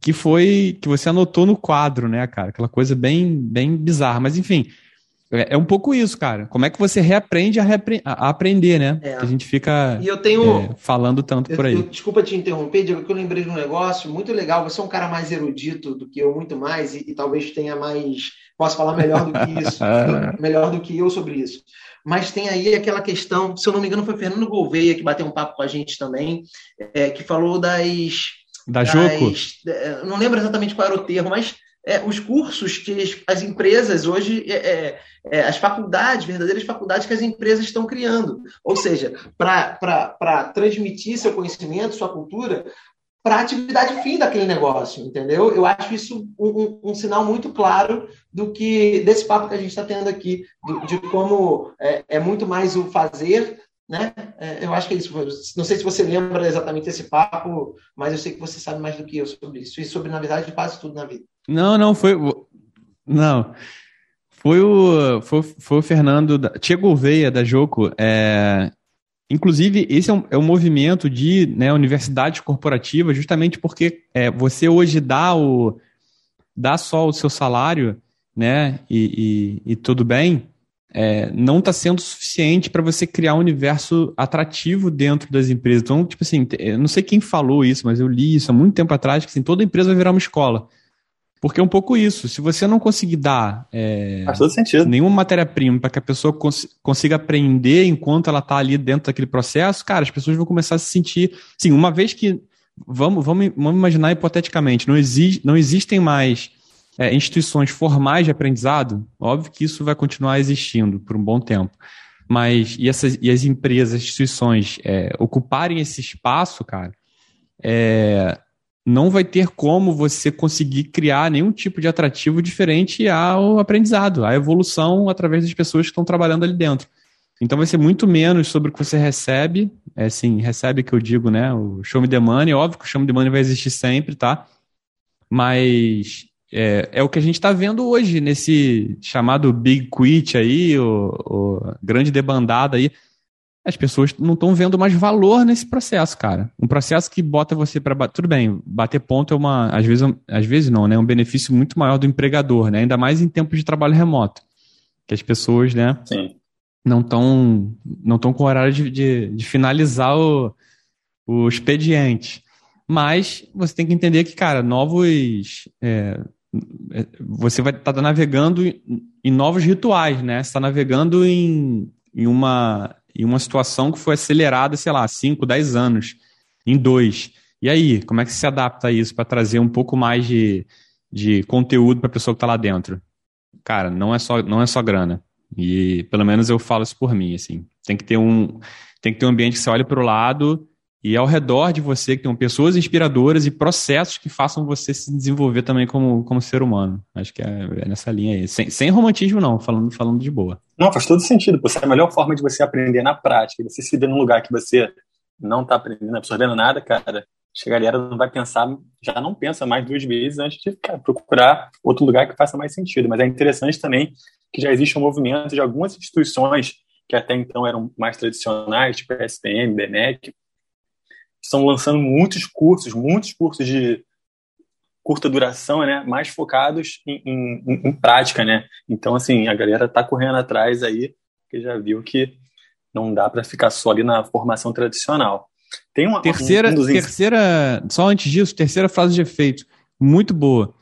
S2: que foi que você anotou no quadro, né, cara? Aquela coisa bem, bem bizarra. Mas enfim, é, é, um pouco isso, cara. Como é que você reaprende a, reapre a aprender, né? É. A gente fica
S3: e eu tenho,
S2: é, falando tanto por aí. Eu,
S3: desculpa te interromper, Diego, que eu lembrei de um negócio muito legal. Você é um cara mais erudito do que eu, muito mais, e, e talvez tenha mais. Posso falar melhor do que isso, melhor do que eu sobre isso. Mas tem aí aquela questão, se eu não me engano, foi Fernando Gouveia que bateu um papo com a gente também, é, que falou das.
S2: Da Juco?
S3: É, não lembro exatamente qual era o termo, mas é, os cursos que as, as empresas hoje, é, é, é, as faculdades, verdadeiras faculdades que as empresas estão criando. Ou seja, para transmitir seu conhecimento, sua cultura, para a atividade fim daquele negócio, entendeu? Eu acho isso um, um, um, sinal muito claro do que desse papo que a gente está tendo aqui, do, de como é, é, muito mais o fazer, né? É, eu acho que é isso. Não sei se você lembra exatamente esse papo, mas eu sei que você sabe mais do que eu sobre isso e sobre na verdade quase tudo na vida.
S2: Não, não foi, não. Foi o, foi, foi o Fernando, da, Tia Gouveia, da Joco. É, Inclusive, esse é um, é um movimento de né, universidade corporativa, justamente porque é, você hoje dá, o, dá só o seu salário, né, e, e, e tudo bem, é, não está sendo suficiente para você criar um universo atrativo dentro das empresas. Então, tipo assim, eu não sei quem falou isso, mas eu li isso há muito tempo atrás, que assim, toda empresa vai virar uma escola. Porque é um pouco isso. Se você não conseguir dar é, nenhuma matéria-prima para que a pessoa cons consiga aprender enquanto ela está ali dentro daquele processo, cara, as pessoas vão começar a se sentir. Sim, uma vez que. Vamos, vamos, vamos imaginar hipoteticamente, não, exi não existem mais é, instituições formais de aprendizado, óbvio que isso vai continuar existindo por um bom tempo. Mas e, essas, e as empresas, as instituições é, ocuparem esse espaço, cara, é, não vai ter como você conseguir criar nenhum tipo de atrativo diferente ao aprendizado, à evolução através das pessoas que estão trabalhando ali dentro. Então vai ser muito menos sobre o que você recebe, é assim, recebe que eu digo, né, o show me the money, óbvio que o show me the money vai existir sempre, tá? Mas é, é o que a gente está vendo hoje nesse chamado Big Quit aí, o, o grande debandada aí as pessoas não estão vendo mais valor nesse processo, cara. Um processo que bota você para tudo bem, bater ponto é uma, às vezes, às vezes não, né, é um benefício muito maior do empregador, né? Ainda mais em tempos de trabalho remoto, que as pessoas, né, Sim. não estão não estão com horário de, de, de finalizar o, o expediente. Mas você tem que entender que, cara, novos é, é você vai estar tá navegando em novos rituais, né? Você está navegando em, em uma e uma situação que foi acelerada, sei lá, 5, 10 anos, em dois. E aí, como é que se adapta a isso para trazer um pouco mais de, de conteúdo para a pessoa que está lá dentro? Cara, não é só não é só grana. E pelo menos eu falo isso por mim, assim. Tem que ter um tem que ter um ambiente que você olhe para o lado e ao redor de você que tenham pessoas inspiradoras e processos que façam você se desenvolver também como, como ser humano. Acho que é, é nessa linha aí. Sem, sem romantismo, não, falando, falando de boa.
S1: Não, faz todo sentido. Você, a melhor forma de você aprender na prática, você se ver num lugar que você não está aprendendo, absorvendo nada, cara, a galera não vai pensar, já não pensa mais duas vezes antes de cara, procurar outro lugar que faça mais sentido. Mas é interessante também que já existe um movimento de algumas instituições que até então eram mais tradicionais, tipo a SPM, BNEC, estão lançando muitos cursos, muitos cursos de curta duração, né, mais focados em, em, em prática, né. Então, assim, a galera tá correndo atrás aí, que já viu que não dá para ficar só ali na formação tradicional.
S2: Tem uma terceira, um, terceira, só antes disso, terceira frase de efeito, muito boa,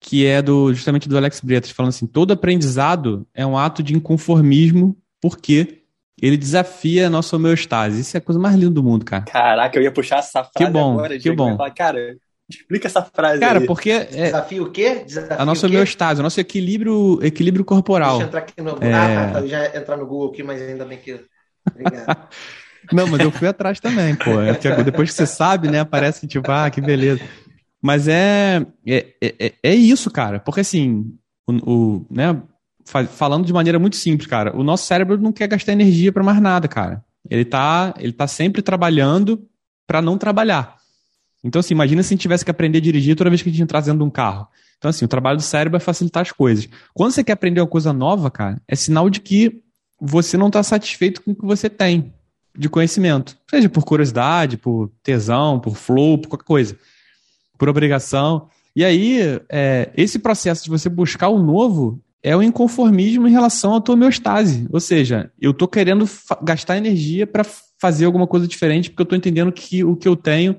S2: que é do justamente do Alex Bretas, falando assim: todo aprendizado é um ato de inconformismo, porque ele desafia a nossa homeostase. Isso é a coisa mais linda do mundo, cara.
S1: Caraca, eu ia puxar essa frase
S2: que bom,
S1: agora.
S2: Que bom.
S1: Falar, cara, explica essa frase
S2: Cara,
S1: aí.
S2: porque... É,
S3: Desafio o quê? Desafio
S2: a nossa homeostase, o nosso equilíbrio, equilíbrio corporal.
S3: Deixa eu entrar aqui no... É... Ah, tá, já entrar no Google aqui, mas ainda bem que... Obrigado.
S2: Não, mas eu fui atrás também, pô. É depois que você sabe, né, parece que tipo, ah, que beleza. Mas é, é, é, é isso, cara. Porque assim, o, o né, falando de maneira muito simples, cara, o nosso cérebro não quer gastar energia para mais nada, cara. Ele tá, ele tá sempre trabalhando para não trabalhar. Então, assim, imagina se a gente tivesse que aprender a dirigir toda vez que a gente entrasse dentro de um carro. Então, assim, o trabalho do cérebro é facilitar as coisas. Quando você quer aprender uma coisa nova, cara, é sinal de que você não está satisfeito com o que você tem de conhecimento. Seja por curiosidade, por tesão, por flow, por qualquer coisa. Por obrigação. E aí, é, esse processo de você buscar o novo é o inconformismo em relação à tua homeostase. Ou seja, eu estou querendo gastar energia para fazer alguma coisa diferente, porque eu estou entendendo que o que eu tenho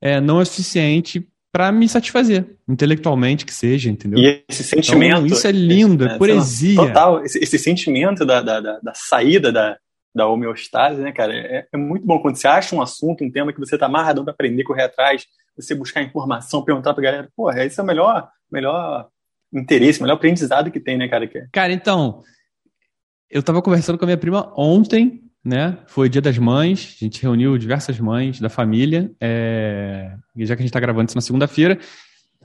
S2: é, não é suficiente para me satisfazer, intelectualmente que seja, entendeu?
S1: E esse sentimento.
S2: Então, isso é lindo, é, poesia.
S1: Total, esse, esse sentimento da, da, da, da, saída da, da homeostase, né, cara? É, é, muito bom quando você acha um assunto, um tema que você tá amarradão para aprender, correr atrás, você buscar informação, perguntar pra galera, porra, esse é o melhor, melhor interesse, o melhor aprendizado que tem, né, cara?
S2: Cara, então, eu tava conversando com a minha prima ontem, né? Foi dia das mães, a gente reuniu diversas mães da família, é... já que a gente tá gravando isso na segunda-feira,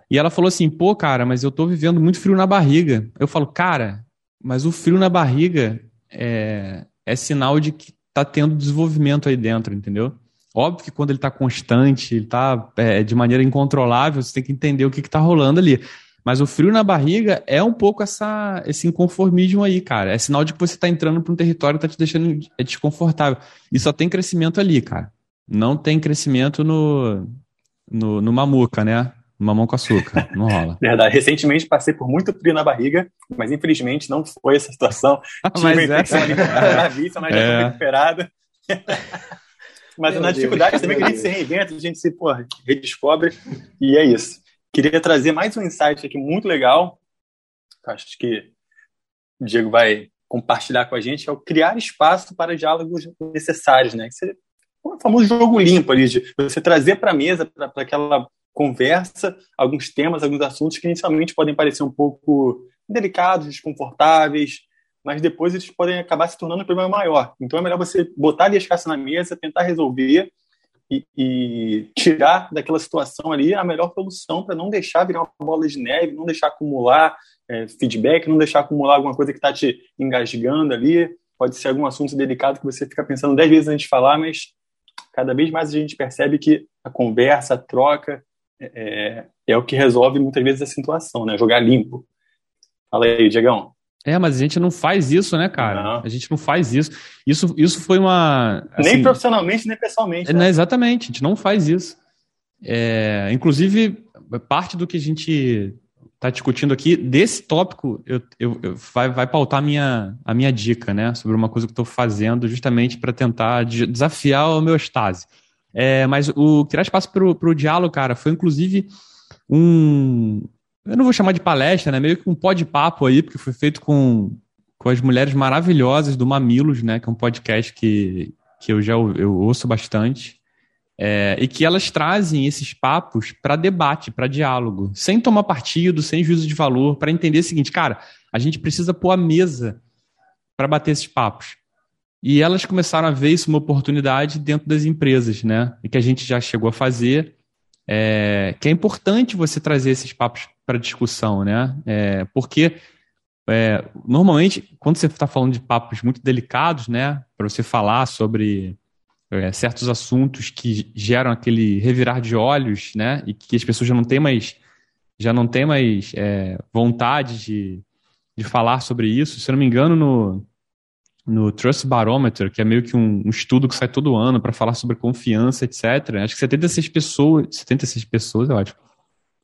S2: e ela falou assim, pô, cara, mas eu tô vivendo muito frio na barriga. Eu falo, cara, mas o frio na barriga é, é sinal de que tá tendo desenvolvimento aí dentro, entendeu? Óbvio que quando ele está constante, ele está é, de maneira incontrolável, você tem que entender o que está rolando ali. Mas o frio na barriga é um pouco essa, esse inconformismo aí, cara. É sinal de que você está entrando para um território que está te deixando é desconfortável. E só tem crescimento ali, cara. Não tem crescimento no, no, no mamuca, né? Mamão com açúcar, não rola.
S1: Verdade. Recentemente passei por muito frio na barriga, mas infelizmente não foi essa situação. Tive
S2: mas uma infecção
S1: é. gravíssima, mas é. já estou recuperada. Mas Meu na dificuldade Deus. também que a gente se reinventa, a gente se porra, redescobre, e é isso. Queria trazer mais um insight aqui muito legal, acho que o Diego vai compartilhar com a gente, é o criar espaço para diálogos necessários, né? Que o famoso jogo limpo ali, de você trazer para a mesa, para aquela conversa, alguns temas, alguns assuntos que inicialmente podem parecer um pouco delicados, desconfortáveis, mas depois eles podem acabar se tornando um problema maior. Então é melhor você botar ali as caças na mesa, tentar resolver e, e, tirar daquela situação ali a melhor solução para não deixar virar uma bola de neve, não deixar acumular é, feedback, não deixar acumular alguma coisa que está te engasgando ali. Pode ser algum assunto delicado que você fica pensando dez vezes antes de falar, mas cada vez mais a gente percebe que a conversa, a troca é, é o que resolve muitas vezes a situação, né? Jogar limpo. Fala aí, Diegão.
S2: É, mas a gente não faz isso, né, cara? Não. A gente não faz isso. Isso, isso foi uma.
S1: Assim, nem profissionalmente, nem pessoalmente.
S2: Né? exatamente, a gente não faz isso. É, inclusive, parte do que a gente está discutindo aqui, desse tópico, eu, eu, eu, vai, vai pautar a minha, a minha dica, né? Sobre uma coisa que estou fazendo justamente para tentar desafiar o meu estase. É, mas o criar espaço para o diálogo, cara, foi inclusive um, eu não vou chamar de palestra, né? Meio que um pó de papo aí, porque foi feito com, com as mulheres maravilhosas do Mamilos, né? Que é um podcast que, que eu já eu ouço bastante. É, e que elas trazem esses papos para debate, para diálogo, sem tomar partido, sem juízo de valor, para entender o seguinte, cara, a gente precisa pôr a mesa para bater esses papos. E elas começaram a ver isso uma oportunidade dentro das empresas, né? E que a gente já chegou a fazer, é, que é importante você trazer esses papos para discussão, né? É, porque é, normalmente, quando você está falando de papos muito delicados, né, para você falar sobre é, certos assuntos que geram aquele revirar de olhos, né, e que as pessoas já não têm mais, já não têm mais é, vontade de, de falar sobre isso. Se eu não me engano, no, no Trust Barometer, que é meio que um, um estudo que sai todo ano para falar sobre confiança, etc. Acho que 76 pessoas, 76 pessoas, eu acho,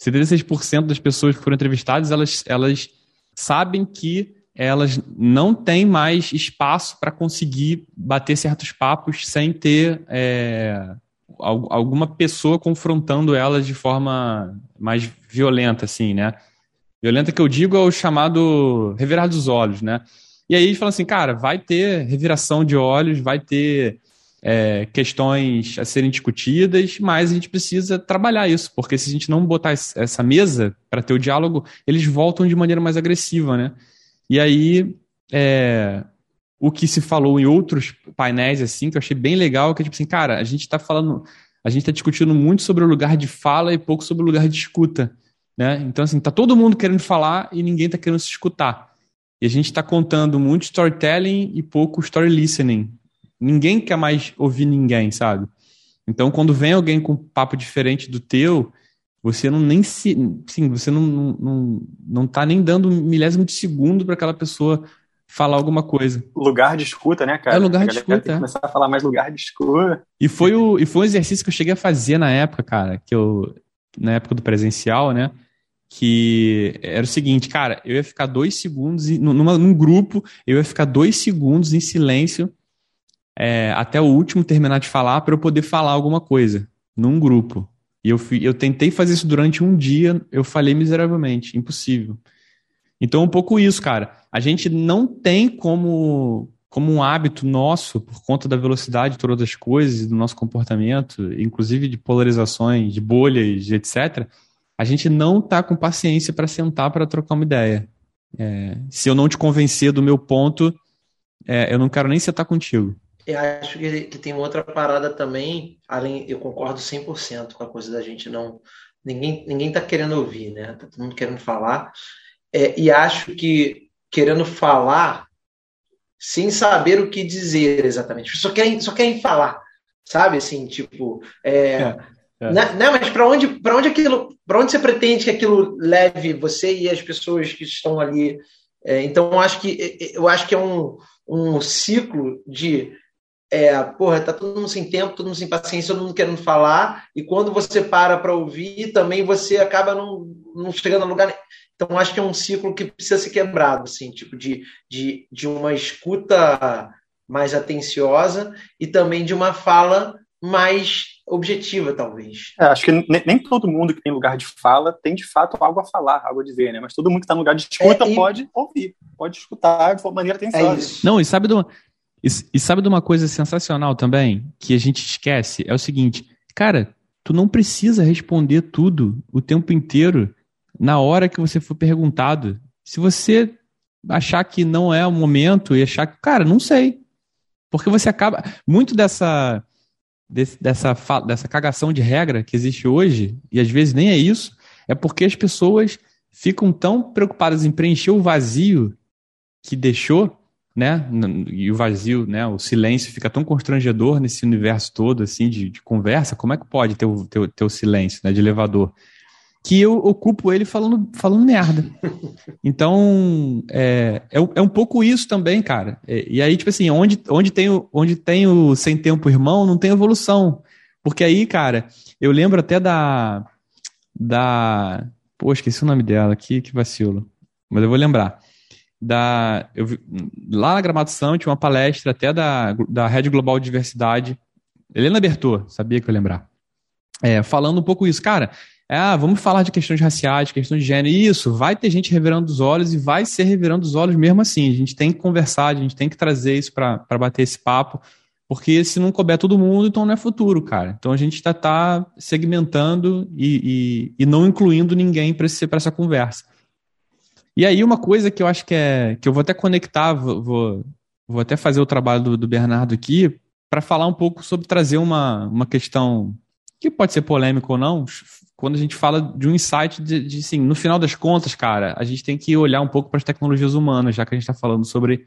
S2: 76% das pessoas que foram entrevistadas, elas, elas sabem que elas não têm mais espaço para conseguir bater certos papos sem ter é, alguma pessoa confrontando elas de forma mais violenta, assim, né? Violenta que eu digo é o chamado revirar dos olhos, né? E aí eles assim, cara, vai ter reviração de olhos, vai ter é, questões a serem discutidas, mas a gente precisa trabalhar isso, porque se a gente não botar essa mesa para ter o diálogo, eles voltam de maneira mais agressiva, né? E aí, é, o que se falou em outros painéis, assim, que eu achei bem legal, que é tipo assim, cara, a gente está falando, a gente está discutindo muito sobre o lugar de fala e pouco sobre o lugar de escuta, né? Então, assim, tá todo mundo querendo falar e ninguém está querendo se escutar. E a gente está contando muito storytelling e pouco story listening, Ninguém quer mais ouvir ninguém, sabe? Então, quando vem alguém com um papo diferente do teu, você não nem se. Sim, você não, não, não, não tá nem dando um milésimo de segundo para aquela pessoa falar alguma coisa.
S1: Lugar de escuta, né, cara?
S2: É lugar de escuta.
S1: Tem é. começar a falar mais lugar de escuta.
S2: E foi, o, e foi um exercício que eu cheguei a fazer na época, cara, que eu. Na época do presencial, né? Que era o seguinte, cara, eu ia ficar dois segundos, numa, num grupo, eu ia ficar dois segundos em silêncio é, até o último terminar de falar para eu poder falar alguma coisa num grupo. E eu, fui, eu tentei fazer isso durante um dia, eu falhei miseravelmente, impossível. Então, um pouco isso, cara. A gente não tem como, como um hábito nosso, por conta da velocidade de todas as coisas, do nosso comportamento, inclusive de polarizações, de bolhas, etc., a a gente não tá com paciência para sentar para trocar uma ideia. É, se eu não te convencer do meu ponto, é, eu não quero nem sentar contigo.
S3: Eu acho que, que tem outra parada também, além, eu concordo 100% com a coisa da gente não. Ninguém, ninguém tá querendo ouvir, né? Tá todo mundo querendo falar. É, e acho que querendo falar sem saber o que dizer exatamente. Só querem, só querem falar, sabe? Assim, tipo. É, é, é. Né, né, mas para onde, onde aquilo, para onde você pretende que aquilo leve você e as pessoas que estão ali? É, então, eu acho que eu acho que é um, um ciclo de é, porra, tá todo mundo sem tempo, todo mundo sem paciência, todo mundo querendo falar, e quando você para para ouvir, também você acaba não, não chegando a lugar. Então, acho que é um ciclo que precisa ser quebrado, assim, tipo, de, de, de uma escuta mais atenciosa e também de uma fala mais objetiva, talvez.
S1: É, acho que nem todo mundo que tem lugar de fala tem, de fato, algo a falar, algo a dizer, né? Mas todo mundo que está no lugar de escuta é, e... pode ouvir, pode escutar de maneira atenciosa.
S2: É não, e sabe de uma, e, e sabe de uma coisa sensacional também, que a gente esquece? É o seguinte, cara, tu não precisa responder tudo o tempo inteiro na hora que você for perguntado. Se você achar que não é o momento e achar que, cara, não sei. Porque você acaba. Muito dessa, desse, dessa, dessa cagação de regra que existe hoje, e às vezes nem é isso, é porque as pessoas ficam tão preocupadas em preencher o vazio que deixou né? E o vazio, né? O silêncio fica tão constrangedor nesse universo todo, assim, de, de conversa. Como é que pode ter o, ter, ter o silêncio, né? De elevador. Que eu ocupo ele falando, falando merda. Então, é, é, é um pouco isso também, cara. É, e aí, tipo assim, onde, onde, tem o, onde tem o sem tempo irmão, não tem evolução. Porque aí, cara, eu lembro até da. da Pô, esqueci o nome dela, que, que vacilo. Mas eu vou lembrar da. Eu, lá na Gramado Summit, uma palestra até da, da Rede Global de Diversidade. Helena Bertô, sabia que eu ia lembrar. É, falando um pouco isso. Cara, é, ah, vamos falar de questões raciais, questões de gênero. Isso, vai ter gente revirando os olhos e vai ser revirando os olhos mesmo assim. A gente tem que conversar, a gente tem que trazer isso para bater esse papo, porque se não couber todo mundo, então não é futuro, cara. Então a gente está tá segmentando e, e, e, não incluindo ninguém para essa conversa. E aí, uma coisa que eu acho que é. que eu vou até conectar, vou, vou até fazer o trabalho do, do Bernardo aqui, para falar um pouco sobre trazer uma, uma questão que pode ser polêmica ou não, quando a gente fala de um insight de, de assim, no final das contas, cara, a gente tem que olhar um pouco para as tecnologias humanas, já que a gente está falando sobre,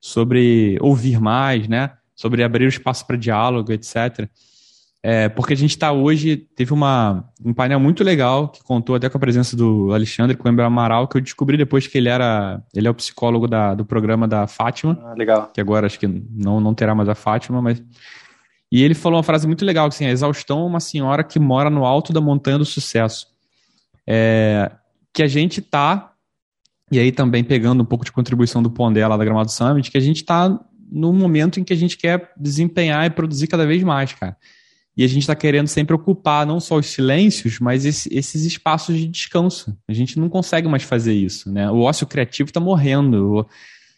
S2: sobre ouvir mais, né? Sobre abrir o espaço para diálogo, etc. É, porque a gente está hoje, teve uma, um painel muito legal que contou até com a presença do Alexandre Coimbra Amaral, que eu descobri depois que ele era ele é o psicólogo da, do programa da Fátima.
S1: Ah, legal.
S2: Que agora acho que não, não terá mais a Fátima, mas. E ele falou uma frase muito legal, assim, a exaustão é uma senhora que mora no alto da montanha do sucesso. É, que a gente tá, e aí também pegando um pouco de contribuição do Pondé lá da Gramado Summit, que a gente tá no momento em que a gente quer desempenhar e produzir cada vez mais, cara. E a gente está querendo sempre ocupar não só os silêncios, mas esse, esses espaços de descanso. A gente não consegue mais fazer isso, né? O ócio criativo está morrendo.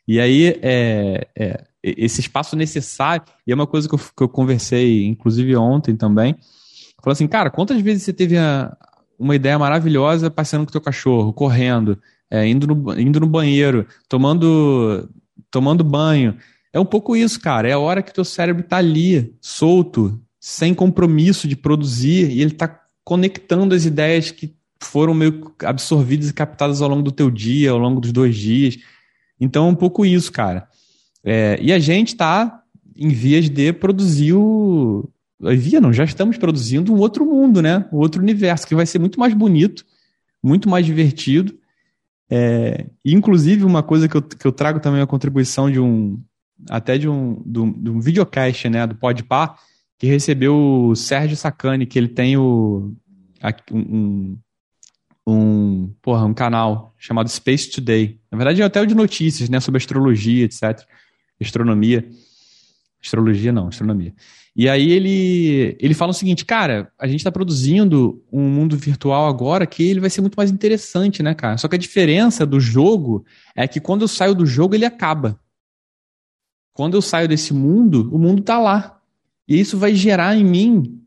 S2: E aí, é, é, esse espaço necessário, e é uma coisa que eu, que eu conversei, inclusive ontem também, falou assim, cara, quantas vezes você teve a, uma ideia maravilhosa passeando com o teu cachorro, correndo, é, indo, no, indo no banheiro, tomando, tomando banho. É um pouco isso, cara. É a hora que teu cérebro está ali, solto, sem compromisso de produzir, e ele está conectando as ideias que foram meio absorvidas e captadas ao longo do teu dia, ao longo dos dois dias. Então é um pouco isso, cara. É, e a gente está em vias de produzir o. Via, não, já estamos produzindo um outro mundo, né? Um outro universo, que vai ser muito mais bonito, muito mais divertido. É, inclusive, uma coisa que eu, que eu trago também a contribuição de um. Até de um, de um, de um videocast, né? Do Podpah, que recebeu o Sérgio Sacani, que ele tem o, um, um, porra, um canal chamado Space Today. Na verdade, é até o de notícias, né, sobre astrologia, etc. Astronomia. Astrologia não, astronomia. E aí ele, ele fala o seguinte, cara, a gente está produzindo um mundo virtual agora que ele vai ser muito mais interessante, né, cara? Só que a diferença do jogo é que quando eu saio do jogo, ele acaba. Quando eu saio desse mundo, o mundo tá lá. E isso vai gerar em mim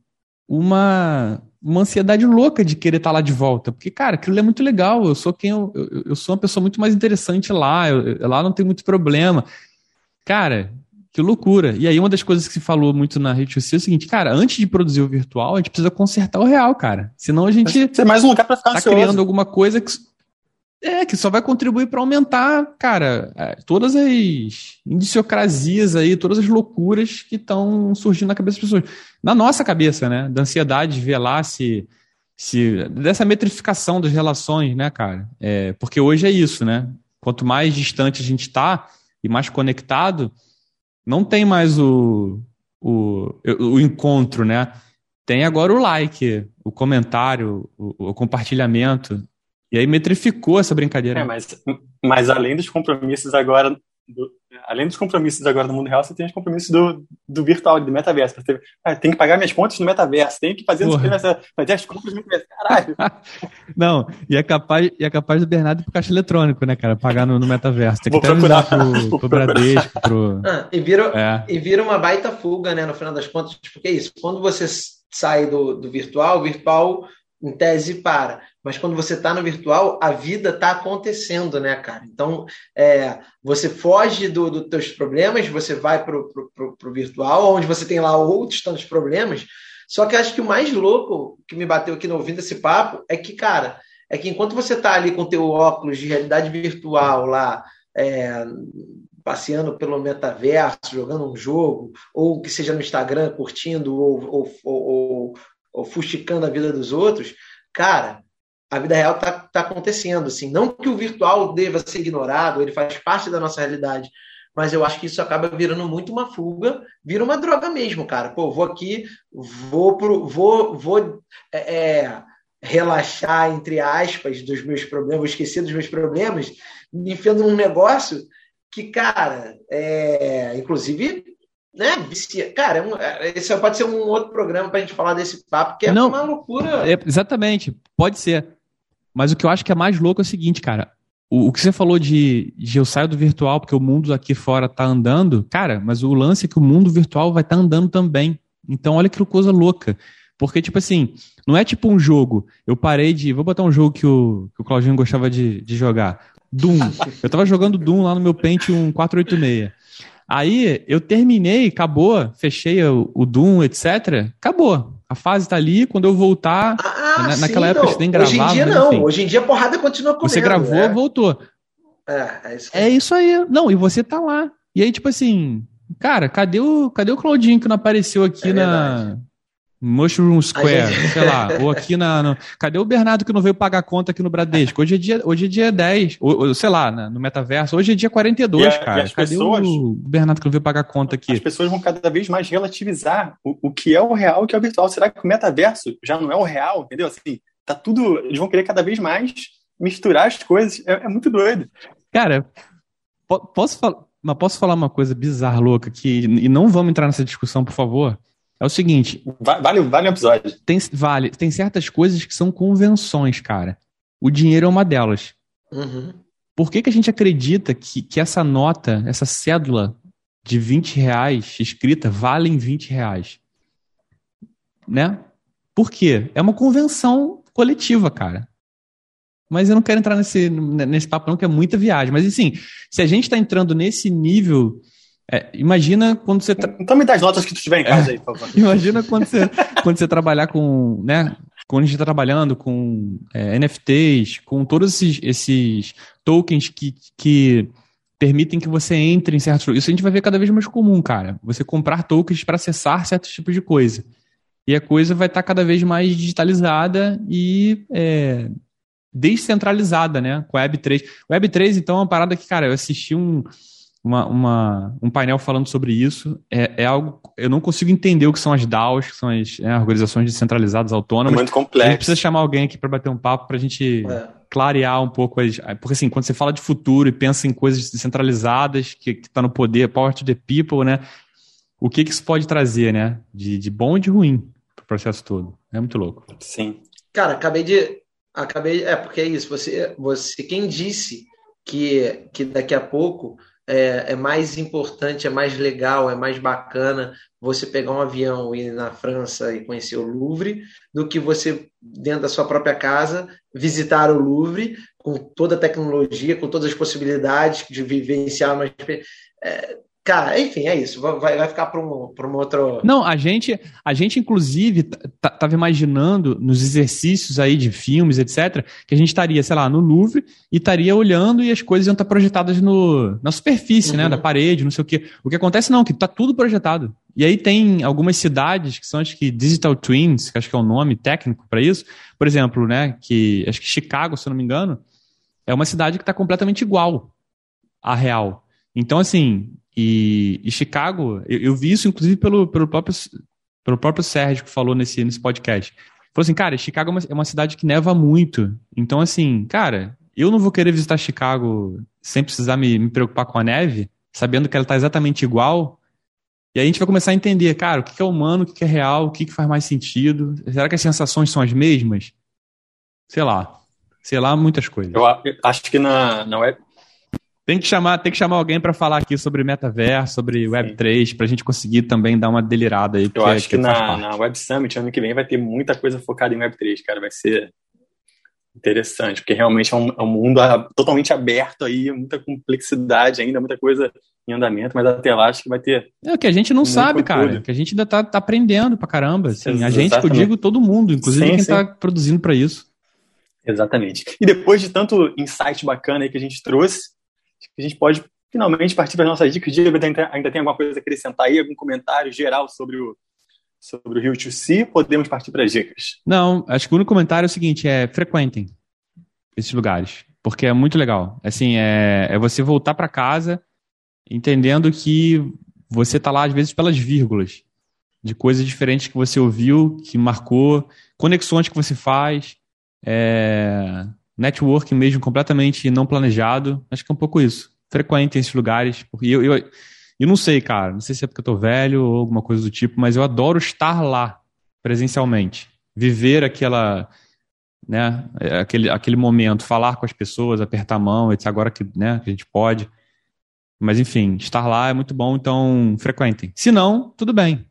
S2: uma, uma ansiedade louca de querer estar tá lá de volta. Porque, cara, aquilo é muito legal. Eu sou quem eu, eu, eu sou uma pessoa muito mais interessante lá. Eu, lá não tem muito problema. Cara, que loucura. E aí, uma das coisas que se falou muito na rede social é o seguinte, cara, antes de produzir o virtual, a gente precisa consertar o real, cara. Senão a gente.
S1: Tem mais um lugar para ficar
S2: tá ansioso. criando alguma coisa que. É, que só vai contribuir para aumentar, cara, é, todas as indiciocrasias aí, todas as loucuras que estão surgindo na cabeça das pessoas. Na nossa cabeça, né? Da ansiedade de ver lá se. se dessa metrificação das relações, né, cara? É, porque hoje é isso, né? Quanto mais distante a gente está e mais conectado, não tem mais o, o, o encontro, né? Tem agora o like, o comentário, o, o compartilhamento. E aí metrificou essa brincadeira.
S1: É, mas, mas além dos compromissos agora, do, além dos compromissos agora no mundo real, você tem os compromissos do, do virtual, do metaverso. Você ah, tem que pagar minhas contas no metaverso, tem que fazer, fazer as compras no metaverso. Caralho!
S2: Não, e é capaz, e é capaz do Bernardo ir pro caixa eletrônico, né, cara? Pagar no, no metaverso. Tem que
S1: Vou procurar
S2: pro, pro Bradesco, pro...
S3: Ah, e, vira, é. e vira uma baita fuga, né, no final das contas, porque é isso. Quando você sai do, do virtual, o virtual em tese para. Mas quando você está no virtual, a vida está acontecendo, né, cara? Então, é, você foge dos do teus problemas, você vai para o virtual, onde você tem lá outros tantos problemas. Só que acho que o mais louco que me bateu aqui no ouvindo esse papo é que, cara, é que enquanto você está ali com teu óculos de realidade virtual lá, é, passeando pelo metaverso, jogando um jogo, ou que seja no Instagram, curtindo ou, ou, ou, ou fusticando a vida dos outros, cara, a vida real está tá acontecendo. Assim. Não que o virtual deva ser ignorado, ele faz parte da nossa realidade, mas eu acho que isso acaba virando muito uma fuga, vira uma droga mesmo, cara. Pô, vou aqui, vou, pro, vou, vou é, é relaxar, entre aspas, dos meus problemas, vou esquecer dos meus problemas, me enfiando num negócio que, cara, é, inclusive né, vicia. Cara, é um, é, esse pode ser um outro programa para a gente falar desse papo, que é Não, uma loucura.
S2: É, exatamente, pode ser. Mas o que eu acho que é mais louco é o seguinte, cara. O, o, que você falou de, de eu saio do virtual porque o mundo aqui fora tá andando, cara, mas o lance é que o mundo virtual vai estar tá andando também. Então, olha que coisa louca. Porque, tipo assim, não é tipo um jogo. Eu parei de. Vou botar um jogo que o, que o Claudinho gostava de, de jogar. Doom. Eu tava jogando Doom lá no meu Pentium 486. Aí eu terminei, acabou, fechei o, o Doom, etc. Acabou. A fase tá ali, quando eu voltar. Ah, na, naquela sim, época você nem gravava.
S3: Hoje em dia não, enfim. hoje em dia a porrada continua comendo.
S2: Você gravou, né? voltou. É, é isso, aí. é isso aí. Não, e você tá lá. E aí, tipo assim, cara, cadê o, cadê o Claudinho que não apareceu aqui é na, Mushroom Square, gente... sei lá, ou aqui na. No... Cadê o Bernardo que não veio pagar conta aqui no Bradesco? Hoje é dia, hoje é dia 10, ou, ou sei lá, no metaverso, hoje é dia 42, e cara. Cadê pessoas, o Bernardo que não veio pagar conta aqui?
S1: As pessoas vão cada vez mais relativizar o, o que é o real e o que é o virtual. Será que o metaverso já não é o real? Entendeu? Assim, tá tudo. Eles vão querer cada vez mais misturar as coisas. É, é muito doido.
S2: Cara, posso falar. Mas posso falar uma coisa bizarra, louca, que, e não vamos entrar nessa discussão, por favor. É o seguinte.
S1: Vale, vale o episódio.
S2: Tem, vale. Tem certas coisas que são convenções, cara. O dinheiro é uma delas. Uhum. Por que, que a gente acredita que, que essa nota, essa cédula de 20 reais escrita vale 20 reais? Né? Por quê? É uma convenção coletiva, cara. Mas eu não quero entrar nesse, nesse papo, não, que é muita viagem. Mas, assim, se a gente está entrando nesse nível é, imagina quando você. Tra...
S1: Então me dá as notas que tu tiver em casa é, aí, por favor.
S2: Imagina quando você, quando você trabalhar com. Né, quando a gente está trabalhando com é, NFTs, com todos esses, esses tokens que, que permitem que você entre em certos. Isso a gente vai ver cada vez mais comum, cara. Você comprar tokens para acessar certos tipos de coisa. E a coisa vai estar tá cada vez mais digitalizada e é, descentralizada, né? Com a Web3. Web3, então, é uma parada que, cara, eu assisti um uma, uma, um painel falando sobre isso. É, é, algo. Eu não consigo entender o que são as DAOs, que são as é, organizações descentralizadas autônomas. É
S1: muito complexo. A
S2: gente precisa chamar alguém aqui para bater um papo para a gente é. clarear um pouco as. Porque assim, quando você fala de futuro e pensa em coisas descentralizadas, que está no poder, power to the people, né? O que, que isso pode trazer, né? De, de bom e de ruim para o processo todo. É muito louco.
S1: Sim.
S3: Cara, acabei de. Acabei. É, porque é isso. Você, você quem disse que, que daqui a pouco é, é, mais importante, é mais legal, é mais bacana você pegar um avião e ir na França e conhecer o Louvre do que você, dentro da sua própria casa, visitar o Louvre com toda a tecnologia, com todas as possibilidades de vivenciar uma. É, Cara, enfim, é isso. Vai, vai ficar para um, um outro.
S2: Não, a gente, a gente inclusive, estava imaginando nos exercícios aí de filmes, etc., que a gente estaria, sei lá, no Louvre e estaria olhando e as coisas iam estar projetadas no, na superfície, uhum. né? Da parede, não sei o quê. O que acontece não, que está tudo projetado. E aí tem algumas cidades que são, acho que Digital Twins, que acho que é o nome técnico para isso. Por exemplo, né? Que acho que Chicago, se eu não me engano, é uma cidade que está completamente igual à real. Então, assim, e, e Chicago, eu, eu, vi isso inclusive pelo, pelo, próprio, pelo próprio Sérgio que falou nesse, nesse podcast. Falou assim, cara, Chicago é uma, é uma cidade que neva muito. Então, assim, cara, eu não vou querer visitar Chicago sem precisar me, me preocupar com a neve, sabendo que ela está exatamente igual. E aí a gente vai começar a entender, cara, o que é humano, o que é real, o que faz mais sentido. Será que as sensações são as mesmas? Sei lá. Sei lá, muitas coisas.
S1: Eu acho que na, na
S2: tem que chamar, tem que chamar alguém para falar aqui sobre metaverso, sobre Web3, para a gente conseguir também dar uma delirada aí.
S1: Eu acho que, que na, na Web Summit, ano que vem, vai ter muita coisa focada em Web3, cara. Vai ser interessante, porque realmente é um, é um mundo totalmente aberto aí, muita complexidade ainda, muita coisa em andamento, mas até lá acho que vai ter.
S2: É o que a gente não sabe, conteúdo. cara, que a gente ainda tá, tá aprendendo pra caramba. Assim, a gente, eu digo todo mundo, inclusive sim, quem sim. tá produzindo para isso.
S1: Exatamente. E depois de tanto insight bacana aí que a gente trouxe, a gente pode finalmente partir para as nossas dicas. Diego ainda tem alguma coisa a acrescentar aí, algum comentário geral sobre o, sobre o Rio 2C? Podemos partir para as dicas.
S2: Não, acho que o único comentário é o seguinte: é frequentem esses lugares, porque é muito legal. Assim, é, é você voltar para casa entendendo que você está lá, às vezes, pelas vírgulas de coisas diferentes que você ouviu, que marcou, conexões que você faz. É, networking mesmo completamente não planejado. Acho que é um pouco isso. Frequente esses lugares. Porque eu, eu, eu não sei, cara. Não sei se é porque eu tô velho ou alguma coisa do tipo, mas eu adoro estar lá presencialmente. Viver aquela. Né, aquele, aquele momento, falar com as pessoas, apertar a mão, etc. Agora que, né, que a gente pode. Mas enfim, estar lá é muito bom, então frequentem. Se não, tudo bem.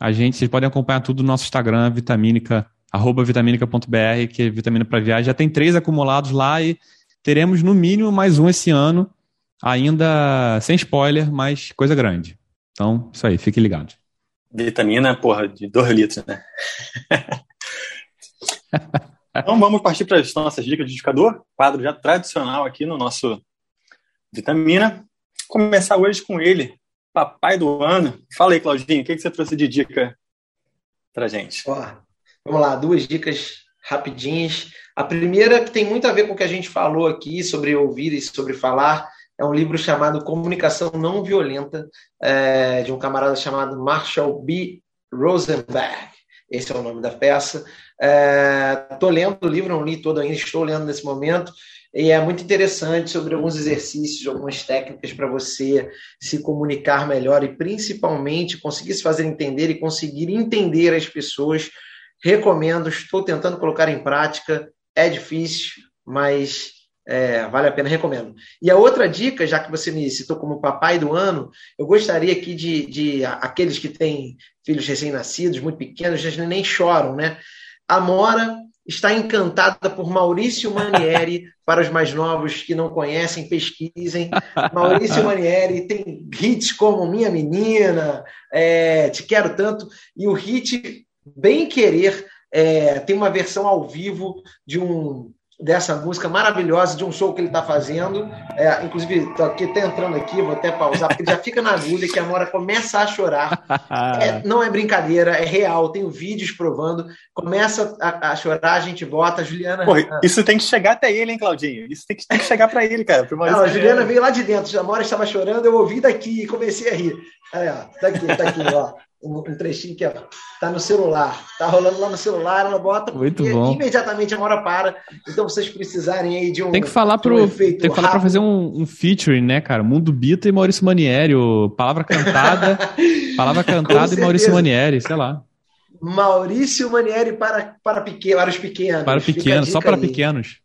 S2: A gente, vocês podem acompanhar tudo no nosso Instagram, Vitamínica arroba vitaminica.br, que é vitamina para viagem. Já tem três acumulados lá e teremos no mínimo mais um esse ano, ainda sem spoiler, mas coisa grande. Então, isso aí, fique ligado.
S1: Vitamina, porra, de 2 litros, né? então vamos partir para as nossas dicas de indicador, quadro já tradicional aqui no nosso Vitamina. Começar hoje com ele, papai do ano. Fala aí, Claudinho, o que, que você trouxe de dica para gente?
S3: Porra, Vamos lá, duas dicas rapidinhas. A primeira, que tem muito a ver com o que a gente falou aqui sobre ouvir e sobre falar, é um livro chamado Comunicação Não Violenta, é, de um camarada chamado Marshall B. Rosenberg. Esse é o nome da peça. Estou é, lendo o livro, não li todo ainda, estou lendo nesse momento. E é muito interessante sobre alguns exercícios, algumas técnicas para você se comunicar melhor e principalmente conseguir se fazer entender e conseguir entender as pessoas Recomendo, estou tentando colocar em prática. É difícil, mas é, vale a pena, recomendo. E a outra dica, já que você me citou como papai do ano, eu gostaria aqui de, de aqueles que têm filhos recém-nascidos, muito pequenos, já nem choram, né? A Mora está encantada por Maurício Manieri. Para os mais novos que não conhecem, pesquisem. Maurício Manieri tem hits como Minha Menina, é, Te Quero Tanto, e o hit Bem Querer é, tem uma versão ao vivo de um dessa música maravilhosa de um show que ele está fazendo. É, inclusive, estou aqui até entrando aqui, vou até pausar, porque ele já fica na agulha que a Mora começa a chorar. É, não é brincadeira, é real. Tenho vídeos provando. Começa a, a chorar, a gente bota. A Juliana.
S1: Porra, isso tem que chegar até ele, hein, Claudinho? Isso tem que, tem que chegar para ele, cara.
S3: Não, a Juliana veio lá de dentro. A Mora estava chorando, eu ouvi daqui e comecei a rir. Aí, ó, tá aqui, tá aqui, ó um, trechinho que está no celular, está rolando lá no celular, ela bota
S2: Muito e, bom.
S3: imediatamente a hora para. Então, vocês precisarem aí de um.
S2: Tem que falar para um tem que falar para fazer um, um featuring, né, cara? Mundo Bita e Maurício Manieri, o palavra cantada, palavra cantada e Maurício Manieri, sei lá.
S3: Maurício Manieri para para, pequeno, para os pequenos.
S2: Para pequenos, só para aí. pequenos.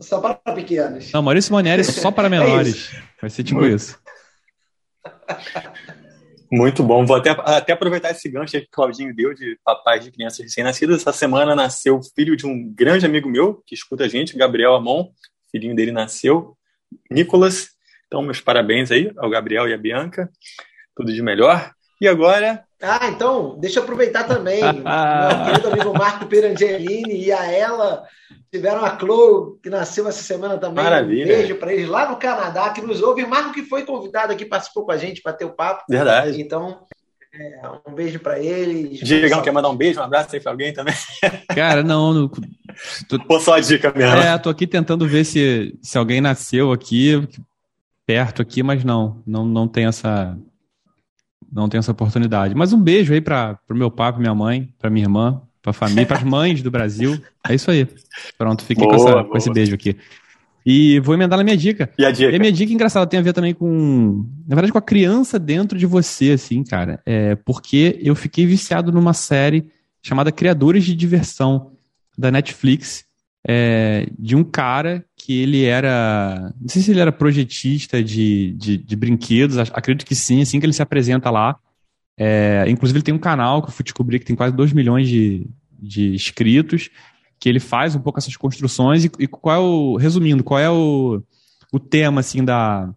S3: só para pequenos.
S2: Não, Maurício Monieri só para é menores. é Vai ser tipo Muito. isso.
S1: Muito bom. Vou até, até aproveitar esse gancho que o Claudinho deu de papais de crianças recém-nascidas. Essa semana nasceu o filho de um grande amigo meu que escuta a gente, Gabriel Amon. Filhinho dele nasceu, Nicolas. Então, meus parabéns aí ao Gabriel e à Bianca. Tudo de melhor. E agora.
S3: Ah, então, deixa eu aproveitar também. meu querido amigo Marco Perangelini e a ela tiveram a Chloe, que nasceu essa semana também.
S1: Maravilha.
S3: Um beijo para eles lá no Canadá, que nos ouve. Marco, que foi convidado aqui, participou com a gente para ter o papo.
S1: Verdade.
S3: Então, é, um beijo para eles.
S1: Diegão, quer mandar um beijo, um abraço aí para alguém também?
S2: Cara, não. não
S1: tô... Pô, só a dica mesmo.
S2: É, tô aqui tentando ver se, se alguém nasceu aqui, perto aqui, mas não, não, não tem essa não tenho essa oportunidade. Mas um beijo aí para o meu pai, para minha mãe, para minha irmã, para a família, para as mães do Brasil. É isso aí. Pronto, fiquei boa, com, essa, com, esse beijo aqui. E vou emendar na minha dica.
S1: E a dica? E
S2: a minha dica engraçada tem a ver também com, na verdade, com a criança dentro de você, assim, cara. É porque eu fiquei viciado numa série chamada Criadores de Diversão da Netflix, é, de um cara que ele era. Não sei se ele era projetista de, de, de brinquedos, acredito que sim, assim que ele se apresenta lá. É, inclusive, ele tem um canal que eu fui descobrir que tem quase 2 milhões de, de inscritos, que ele faz um pouco essas construções. E, e qual é o. Resumindo, qual é o, o tema assim da,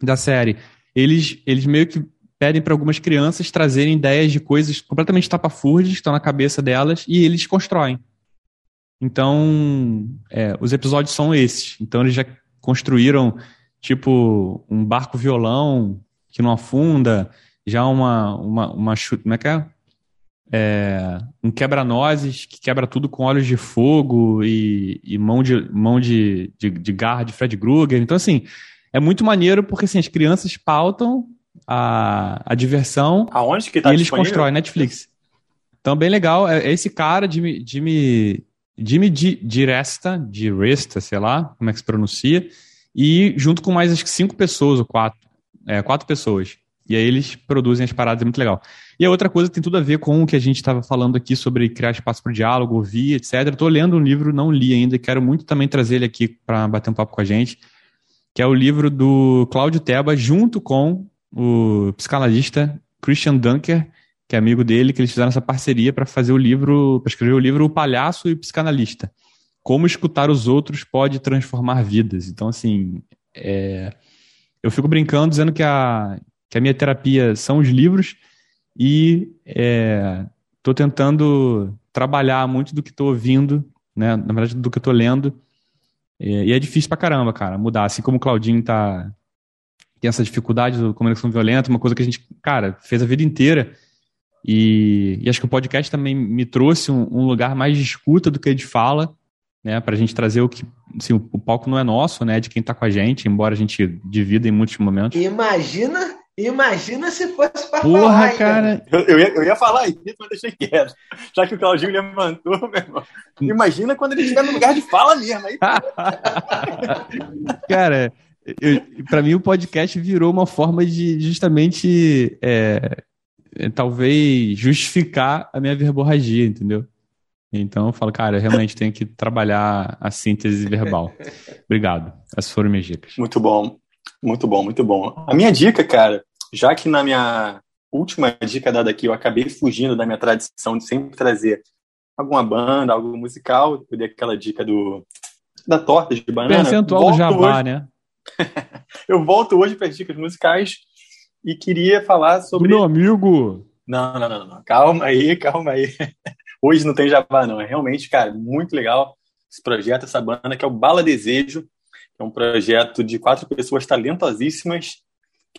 S2: da série? Eles, eles meio que pedem para algumas crianças trazerem ideias de coisas completamente tapafúrdias que estão na cabeça delas e eles constroem. Então, é, os episódios são esses. Então, eles já construíram, tipo, um barco violão que não afunda, já uma, uma, uma como é que é? é um quebra-nozes que quebra tudo com olhos de fogo e, e mão, de, mão de, de, de, garra de Fred Krueger. Então, assim, é muito maneiro porque assim, as crianças pautam a, a diversão
S1: Aonde que tá
S2: e eles constroem Netflix. Então, bem legal. É, é esse cara, Jimmy, Jimmy Jimmy Di, Resta, de Resta, sei lá como é que se pronuncia, e junto com mais acho que cinco pessoas ou quatro, é, quatro pessoas. E aí eles produzem as paradas, é muito legal. E a outra coisa tem tudo a ver com o que a gente estava falando aqui sobre criar espaço para diálogo, ouvir, etc. Estou lendo um livro, não li ainda, e quero muito também trazer ele aqui para bater um papo com a gente, que é o livro do Cláudio Teba, junto com o psicanalista Christian Dunker, que é amigo dele, que eles fizeram essa parceria para fazer o livro, para escrever o livro O Palhaço e o Psicanalista. Como escutar os outros pode transformar vidas. Então, assim, é... eu fico brincando dizendo que a, que a minha terapia são os livros e estou é... tentando trabalhar muito do que estou ouvindo, né? na verdade, do que estou lendo. É... e é difícil pra caramba, cara, mudar. Assim como o Claudinho tá, tem essa dificuldade da comunicação violenta, uma coisa que a gente, cara, fez a vida inteira e, e, acho que o podcast também me trouxe um, um, lugar mais de escuta do que de fala, né? Para a gente trazer o que. Assim, o, o, palco não é nosso, né? É de quem está com a gente, embora a gente divida em muitos momentos.
S3: Imagina. Imagina se fosse
S2: para Porra, falar, cara.
S1: Eu, eu, ia, eu ia falar isso, mas deixei quieto. Já que o Claudinho levantou, meu irmão. Imagina quando ele estiver no lugar de fala mesmo. Aí...
S2: cara, para mim o podcast virou uma forma de justamente é, talvez justificar a minha verborragia, entendeu? Então eu falo, cara, eu realmente tenho que trabalhar a síntese verbal. Obrigado. Essas foram minhas dicas.
S1: Muito bom, muito bom, muito bom. A minha dica, cara, já que na minha última dica dada aqui eu acabei fugindo da minha tradição de sempre trazer alguma banda, algo musical, eu dei aquela dica do da torta de banana.
S2: Percentual do jabá, hoje... né?
S1: eu volto hoje para as dicas musicais e queria falar sobre.
S2: Meu amigo!
S1: Não, não, não, não. Calma aí, calma aí. Hoje não tem jabá, não. É realmente, cara, muito legal esse projeto, essa banda, que é o Bala Desejo, é um projeto de quatro pessoas talentosíssimas,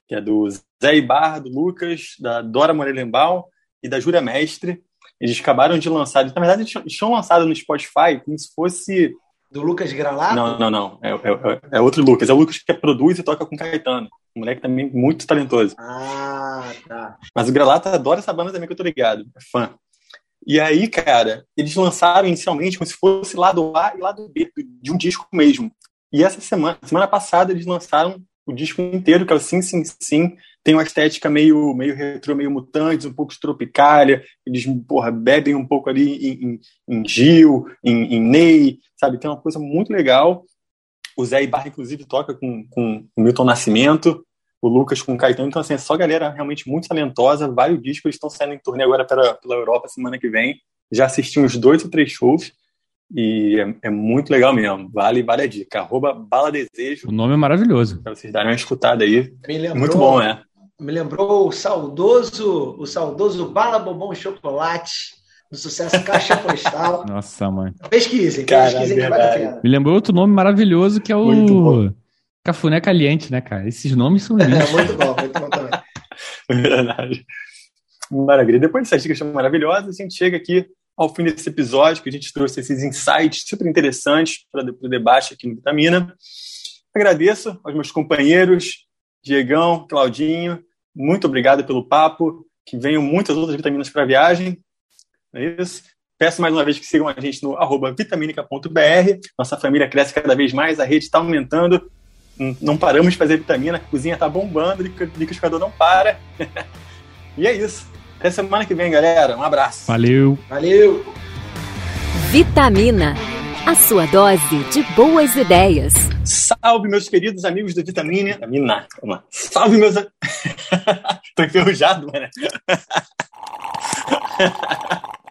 S1: que é do Zé Ibarra, do Lucas, da Dora Morelenbaum e da Júlia Mestre. Eles acabaram de lançar, na verdade, eles tinham lançado no Spotify como se fosse.
S3: Do Lucas Gralato?
S1: Não, não, não. É, é, é outro Lucas. É o Lucas que produz e toca com Caetano. Um moleque também muito talentoso.
S3: Ah, tá.
S1: Mas o Grelata adora essa banda também, que eu tô ligado. É fã. E aí, cara, eles lançaram inicialmente como se fosse lado A e lado B de um disco mesmo. E essa semana, semana passada, eles lançaram o disco inteiro, que é o Sim Sim Sim, tem uma estética meio, meio retro, meio mutantes, um pouco tropicália, eles porra, bebem um pouco ali em, em, em Gil, em, em, Ney, sabe? Tem uma coisa muito legal. O Zé Ibarra, inclusive, toca com, com o Milton Nascimento, o Lucas com o Caetano, então assim, é só galera realmente muito talentosa, vários discos, estão saindo em turnê agora pela, pela Europa semana que vem, já assisti uns dois ou três shows, e é, é, muito legal mesmo. Vale, vale a dica. Arroba Bala Desejo.
S2: O nome é maravilhoso.
S1: Pra vocês darem uma escutada aí. Lembrou, muito bom, né?
S3: Me lembrou o saudoso, o saudoso Bala Bobão Chocolate do sucesso Caixa Postal.
S2: Nossa, mãe.
S3: Pesquisem, pesquisem que vale a
S2: pena. Me lembrou outro nome maravilhoso que é o Cafuné Caliente, né, cara? Esses nomes são lindos.
S3: É, muito bom, muito bom também.
S1: Verdade. Maravilha. Depois dessas dicas maravilhosas, a gente chega aqui ao fim desse episódio, que a gente trouxe esses insights super interessantes para o debate aqui no Vitamina. Agradeço aos meus companheiros, Diegão, Claudinho, muito obrigado pelo papo, que venham muitas outras vitaminas para a viagem. É isso. Peço mais uma vez que sigam a gente no vitaminica.br. Nossa família cresce cada vez mais, a rede está aumentando. Não paramos de fazer vitamina, a cozinha está bombando, o liquidificador não para. e é isso. Até semana que vem, galera. Um abraço.
S2: Valeu.
S3: Valeu.
S4: Vitamina. A sua dose de boas ideias.
S1: Salve, meus queridos amigos do Vitamina. Vitamina. Vamos lá. Salve, meus. Tô enferrujado, mano.